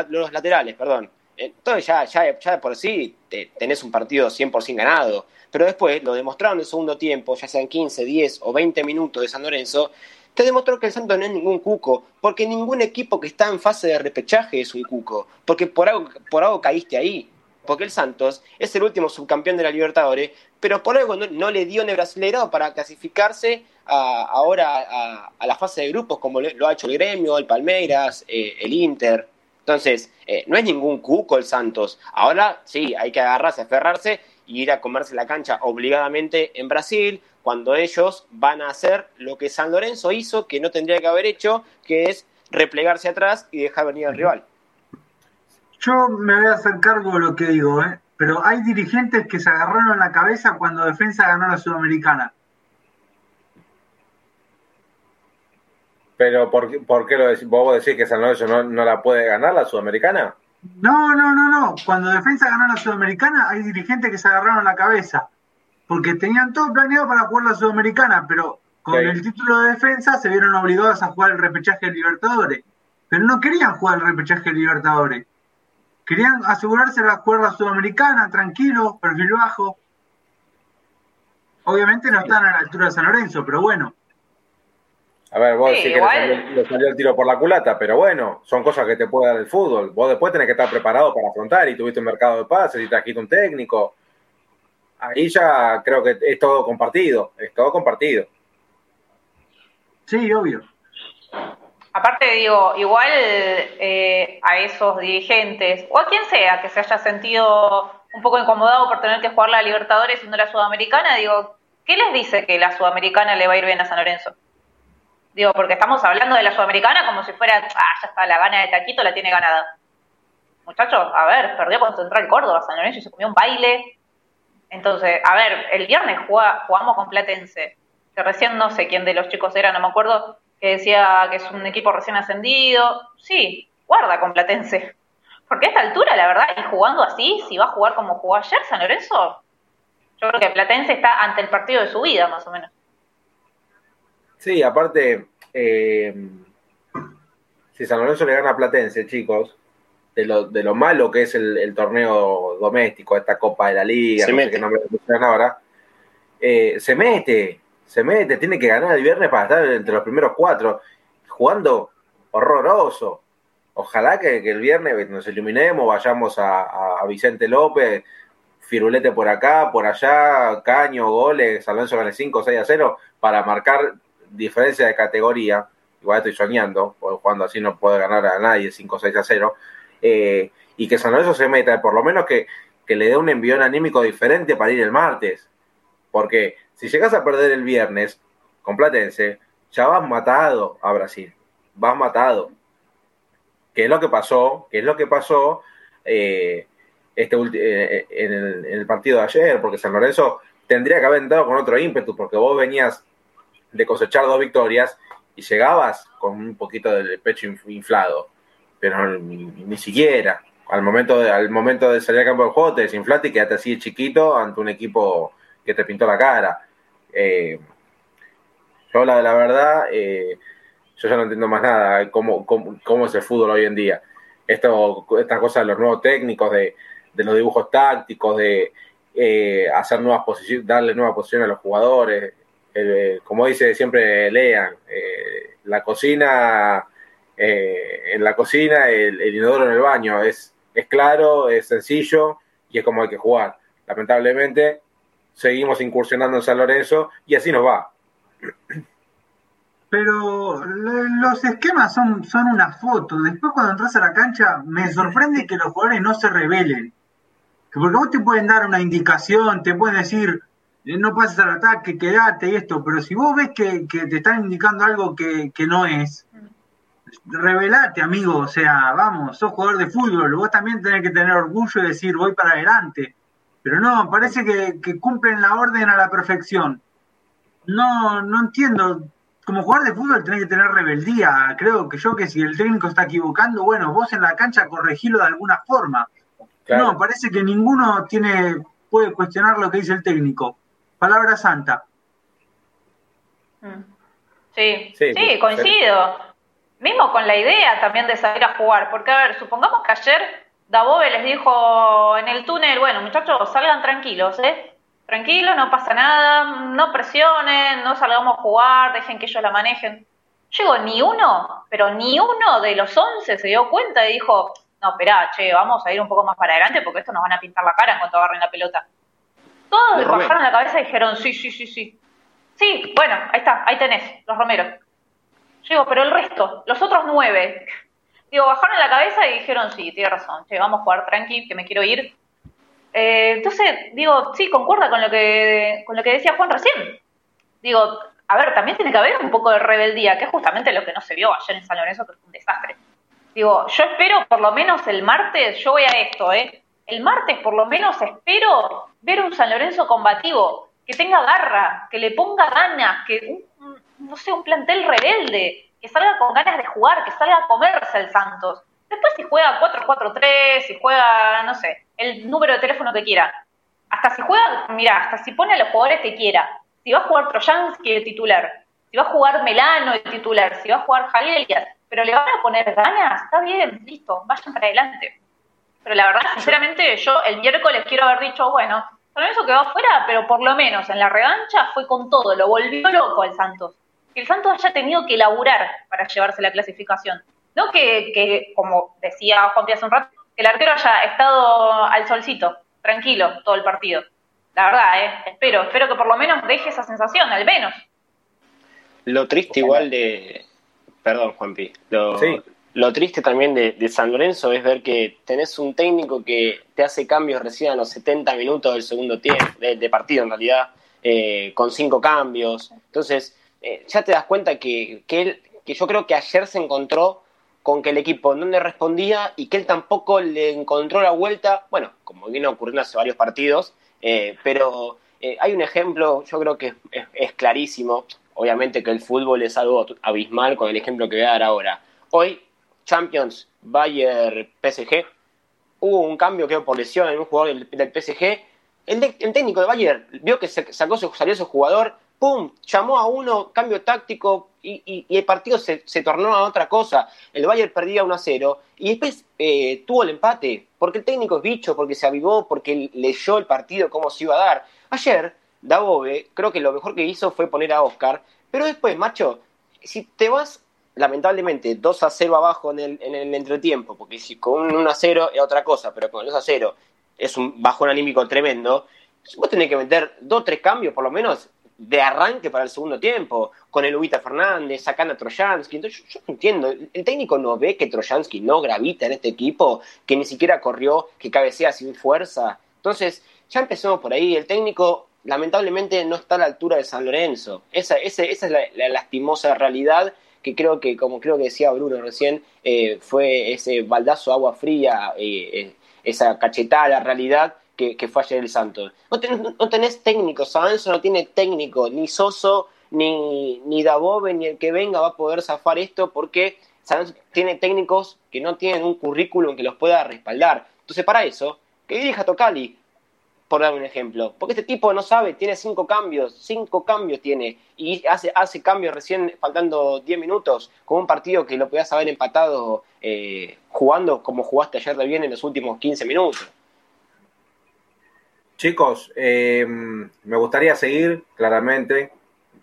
los, laterales, perdón, entonces ya, ya, ya por sí tenés un partido 100% ganado. Pero después lo demostraron en el segundo tiempo, ya sean 15, 10 o 20 minutos de San Lorenzo, te demostró que el Santos no es ningún cuco, porque ningún equipo que está en fase de repechaje es un cuco, porque por algo, por algo caíste ahí. Porque el Santos es el último subcampeón de la Libertadores, pero por algo no, le dio ni brasileirado para clasificarse ahora a, la fase de grupos, como lo ha hecho el Gremio, el Palmeiras, eh, el Inter. Entonces, eh, no es ningún cuco el Santos. Ahora sí, hay que agarrarse, aferrarse y ir a comerse la cancha obligadamente en Brasil, cuando ellos van a hacer lo que San Lorenzo hizo, que no tendría que haber hecho, que es replegarse atrás y dejar venir al rival. Yo me voy a hacer cargo de lo que digo, ¿eh? pero hay dirigentes que se agarraron la cabeza cuando Defensa ganó la Sudamericana. Pero ¿por, por qué lo decís? ¿Vos decís que San Lorenzo no, no la puede ganar la Sudamericana? No, no, no, no. Cuando Defensa ganó la Sudamericana, hay dirigentes que se agarraron la cabeza porque tenían todo planeado para jugar la Sudamericana, pero con el título de defensa se vieron obligados a jugar el repechaje de Libertadores. Pero no querían jugar el repechaje de Libertadores. Querían asegurarse de jugar la Sudamericana, tranquilo, perfil bajo. Obviamente no están a la altura de San Lorenzo, pero bueno. A ver, vos decís que le salió, el tiro por la culata, pero bueno, son cosas que te puede dar el fútbol. Vos después tenés que estar preparado para afrontar y tuviste un mercado de pases y trajiste un técnico ahí ya creo que es todo compartido, es todo compartido. Sí, obvio. Aparte digo, igual eh, a esos dirigentes, o a quien sea que se haya sentido un poco incomodado por tener que jugar la Libertadores y no la Sudamericana, digo, ¿qué les dice que la Sudamericana le va a ir bien a San Lorenzo? Digo, porque estamos hablando de la Sudamericana como si fuera, ah, ya está, la gana de Taquito la tiene ganada. Muchachos, a ver, perdió con Central Córdoba, San Lorenzo se comió un baile, entonces, a ver, el viernes jugamos con Platense, que recién no sé quién de los chicos era, no me acuerdo, que decía que es un equipo recién ascendido. Sí, guarda con Platense. Porque a esta altura, la verdad, y jugando así, si va a jugar como jugó ayer San Lorenzo, yo creo que Platense está ante el partido de su vida, más o menos. Sí, aparte, eh, si San Lorenzo le gana a Platense, chicos, de lo, de lo malo que es el, torneo doméstico, esta Copa de la Liga, no sé qué nombre ahora, eh, se mete, se mete, tiene que ganar el viernes para estar entre los primeros cuatro, jugando horroroso. Ojalá que, el viernes nos iluminemos, vayamos a, Vicente López, Firulete por acá, por allá, Caño, goles, Alonso gane 5, 6 a 0, para marcar diferencia de categoría. Igual estoy soñando, porque jugando así no puede ganar a nadie 5, 6 a 0 eh, y que San Lorenzo se meta, por lo menos que, le dé un envión anímico diferente para ir el martes. Porque si llegas a perder el viernes con Platense, ya vas matado a Brasil. Vas matado. ¿Qué es lo que pasó? ¿Qué es lo que pasó eh, este eh, en, el, partido de ayer? Porque San Lorenzo tendría que haber entrado con otro ímpetu, porque vos venías de cosechar dos victorias y llegabas con un poquito del pecho inflado pero ni, siquiera. Al momento, de, al momento de salir al campo de juego te desinflaste y quedaste así chiquito ante un equipo que te pintó la cara. Eh, yo la, la verdad, eh, yo ya no entiendo más nada cómo, cómo, es el fútbol hoy en día. Esto, estas cosas de los nuevos técnicos, de, de los dibujos tácticos, de eh, hacer nuevas posiciones, darle nueva posición a los jugadores. como dice siempre Lean, eh, la cocina, eh, en la cocina, el, inodoro en el baño, es, es claro, es sencillo y es como hay que jugar. Lamentablemente, seguimos incursionando en San Lorenzo y así nos va. Pero los esquemas son, son una foto. Después cuando entras a la cancha, me sorprende que los jugadores no se rebelen. Porque vos te pueden dar una indicación, te pueden decir, eh, no pases al ataque, quédate y esto, pero si vos ves que, te están indicando algo que, no es, revelate, amigo, o sea, vamos, sos jugador de fútbol, vos también tenés que tener orgullo y decir, voy para adelante. Pero no, parece que, que cumplen la orden a la perfección. No, no entiendo como jugador de fútbol tenés que tener rebeldía. Creo que yo que si el técnico está equivocando, bueno, vos en la cancha corregilo de alguna forma. No, parece que ninguno tiene puede cuestionar lo que dice el técnico. Palabra santa. Mm. Sí, sí, coincido. Mismo con la idea también de salir a jugar, porque a ver, supongamos que ayer Dabove les dijo en el túnel, bueno, muchachos, salgan tranquilos, ¿eh? tranquilo, no pasa nada, no presionen, no salgamos a jugar, dejen que ellos la manejen. Llegó ni uno, pero ni uno de los once se dio cuenta y dijo, no, espera, che, vamos a ir un poco más para adelante porque esto nos van a pintar la cara en cuanto agarren la pelota. Todos bajaron la cabeza y dijeron, sí, sí, sí, sí. Sí, bueno, ahí está, ahí tenés, los romeros. Digo, pero el resto, los otros nueve, digo, bajaron la cabeza y dijeron, sí, tiene razón, che, vamos a jugar tranqui, que me quiero ir, eh, entonces, digo, sí, concuerda con lo, que, con lo que decía Juan recién. Digo, a ver, también tiene que haber un poco de rebeldía, que es justamente lo que no se vio ayer en San Lorenzo, que fue un desastre. Digo, yo espero por lo menos el martes, yo voy a esto, ¿eh? El martes por lo menos espero ver un San Lorenzo combativo, que tenga garra, que le ponga ganas, que, no sé, un plantel rebelde, que salga con ganas de jugar, que salga a comerse el Santos. Después si juega 4-4-3, si juega, no sé, el número de teléfono que quiera. Hasta si juega, mira, hasta si pone a los jugadores que quiera. Si va a jugar Trojansky de titular, si va a jugar Melano de titular, si va a jugar Jalelias, pero le van a poner ganas, está bien, listo, vayan para adelante. Pero la verdad, sinceramente, yo el miércoles quiero haber dicho, bueno, con eso que va afuera, pero por lo menos en la revancha fue con todo, lo volvió loco el Santos. Que el Santos haya tenido que laburar para llevarse la clasificación. No que, que como decía Juan Pía hace un rato, que el arquero haya estado al solcito, tranquilo, todo el partido. La verdad, ¿eh? espero, espero que por lo menos deje esa sensación, al menos. Lo triste igual de... Perdón, Juanpi. Lo, lo triste también de, San Lorenzo es ver que tenés un técnico que te hace cambios recién a los 70 minutos del segundo tiempo, de, partido en realidad, eh, con cinco cambios. Entonces, eh, ya te das cuenta que, que, él, que yo creo que ayer se encontró con que el equipo no le respondía y que él tampoco le encontró la vuelta, bueno, como viene ocurriendo hace varios partidos, eh, pero eh, hay un ejemplo, yo creo que es, clarísimo, obviamente que el fútbol es algo abismal con el ejemplo que voy a dar ahora. Hoy, Champions, Bayern, PSG, hubo un cambio que por lesión en un jugador del, PSG, el, técnico de Bayern vio que sacó, salió su jugador, ¡pum! Llamó a uno, cambio táctico, y, el partido se, tornó a otra cosa. El Bayern perdía 1 a 0 y después eh, tuvo el empate, porque el técnico es bicho, porque se avivó, porque leyó el partido, cómo se iba a dar. Ayer, Dabove, creo que lo mejor que hizo fue poner a Oscar, pero después, macho, si te vas lamentablemente 2 a 0 abajo en el, en el entretiempo, porque si con un 1 a 0 es otra cosa, pero con el 2 a 0 es un bajón anímico tremendo, vos tenés que meter dos tres cambios por lo menos de arranque para el segundo tiempo, con el Ubita Fernández, sacando a Trojansky. Entonces, yo, no entiendo, el técnico no ve que Trojansky no gravita en este equipo, que ni siquiera corrió, que cabecea sin fuerza. Entonces, ya empezamos por ahí. El técnico, lamentablemente, no está a la altura de San Lorenzo. Esa, esa, esa es la, lastimosa realidad que creo que, como creo que decía Bruno recién, eh, fue ese baldazo agua fría, eh, eh, esa cachetada la realidad que, fue ayer el Santos. No, no tenés técnico, Sabanzo no tiene técnico, ni Soso, ni, ni Dabove, ni el que venga va a poder zafar esto porque Sabanzo tiene técnicos que no tienen un currículum que los pueda respaldar. Entonces, para eso, que dirija Tocali, por dar un ejemplo. Porque este tipo no sabe, tiene cinco cambios, cinco cambios tiene, y hace, hace cambios recién faltando diez minutos, con un partido que lo podías haber empatado eh, jugando como jugaste ayer de bien en los últimos 15 minutos. Chicos, eh, me gustaría seguir, claramente,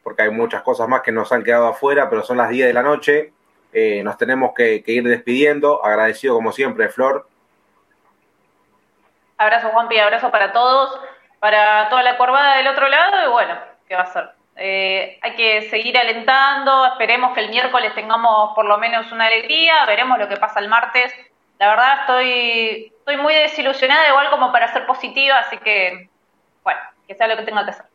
porque hay muchas cosas más que nos han quedado afuera, pero son las 10 de la noche. Eh, nos tenemos que, ir despidiendo. Agradecido como siempre, Flor. Abrazo, Juanpi, abrazo para todos, para toda la curvada del otro lado y bueno, ¿qué va a ser? Eh, hay que seguir alentando, esperemos que el miércoles tengamos por lo menos una alegría, veremos lo que pasa el martes. La verdad estoy, estoy muy desilusionada, igual como para ser positiva, así que, bueno, que sea lo que tenga que hacer.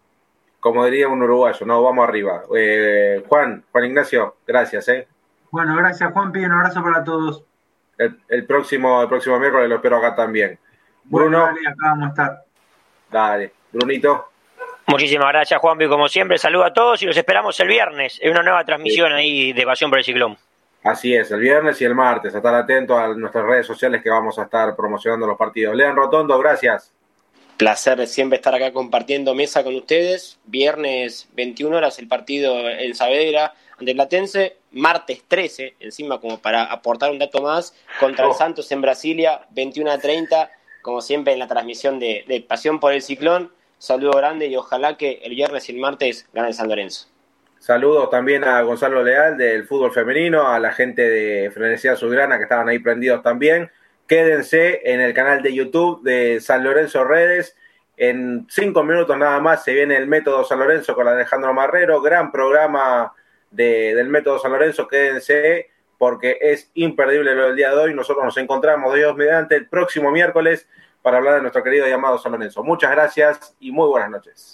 Como diría un uruguayo, no, vamos arriba. Eh, Juan, Juan Ignacio, gracias, ¿eh? Bueno, gracias Juan, un abrazo para todos. El, próximo, el próximo miércoles lo espero acá también. Bruno. dale, acá vamos a estar. Dale, Brunito. Muchísimas gracias, Juanpi, como siempre. Saludos a todos y los esperamos el viernes en una nueva transmisión ahí de Pasión por el Ciclón. Así es, el viernes y el martes. A estar atentos a nuestras redes sociales que vamos a estar promocionando los partidos. Lean Rotondo, gracias. Placer de siempre estar acá compartiendo mesa con ustedes. Viernes 21 horas el partido en Saavedra ante Platense. Martes 13, encima como para aportar un dato más, contra el oh. Santos en Brasilia, 21 a 30, como siempre en la transmisión de, Pasión por el Ciclón. Saludo grande y ojalá que el viernes y el martes gane San Lorenzo. Saludos también a Gonzalo Leal del fútbol femenino, a la gente de Frenesía Subgrana que estaban ahí prendidos también. Quédense en el canal de YouTube de San Lorenzo Redes. En cinco minutos nada más se viene el método San Lorenzo con Alejandro Marrero. Gran programa del método San Lorenzo. Quédense porque es imperdible lo del día de hoy. Nosotros nos encontramos Dios mediante el próximo miércoles para hablar de nuestro querido llamado San Lorenzo. Muchas gracias y muy buenas noches.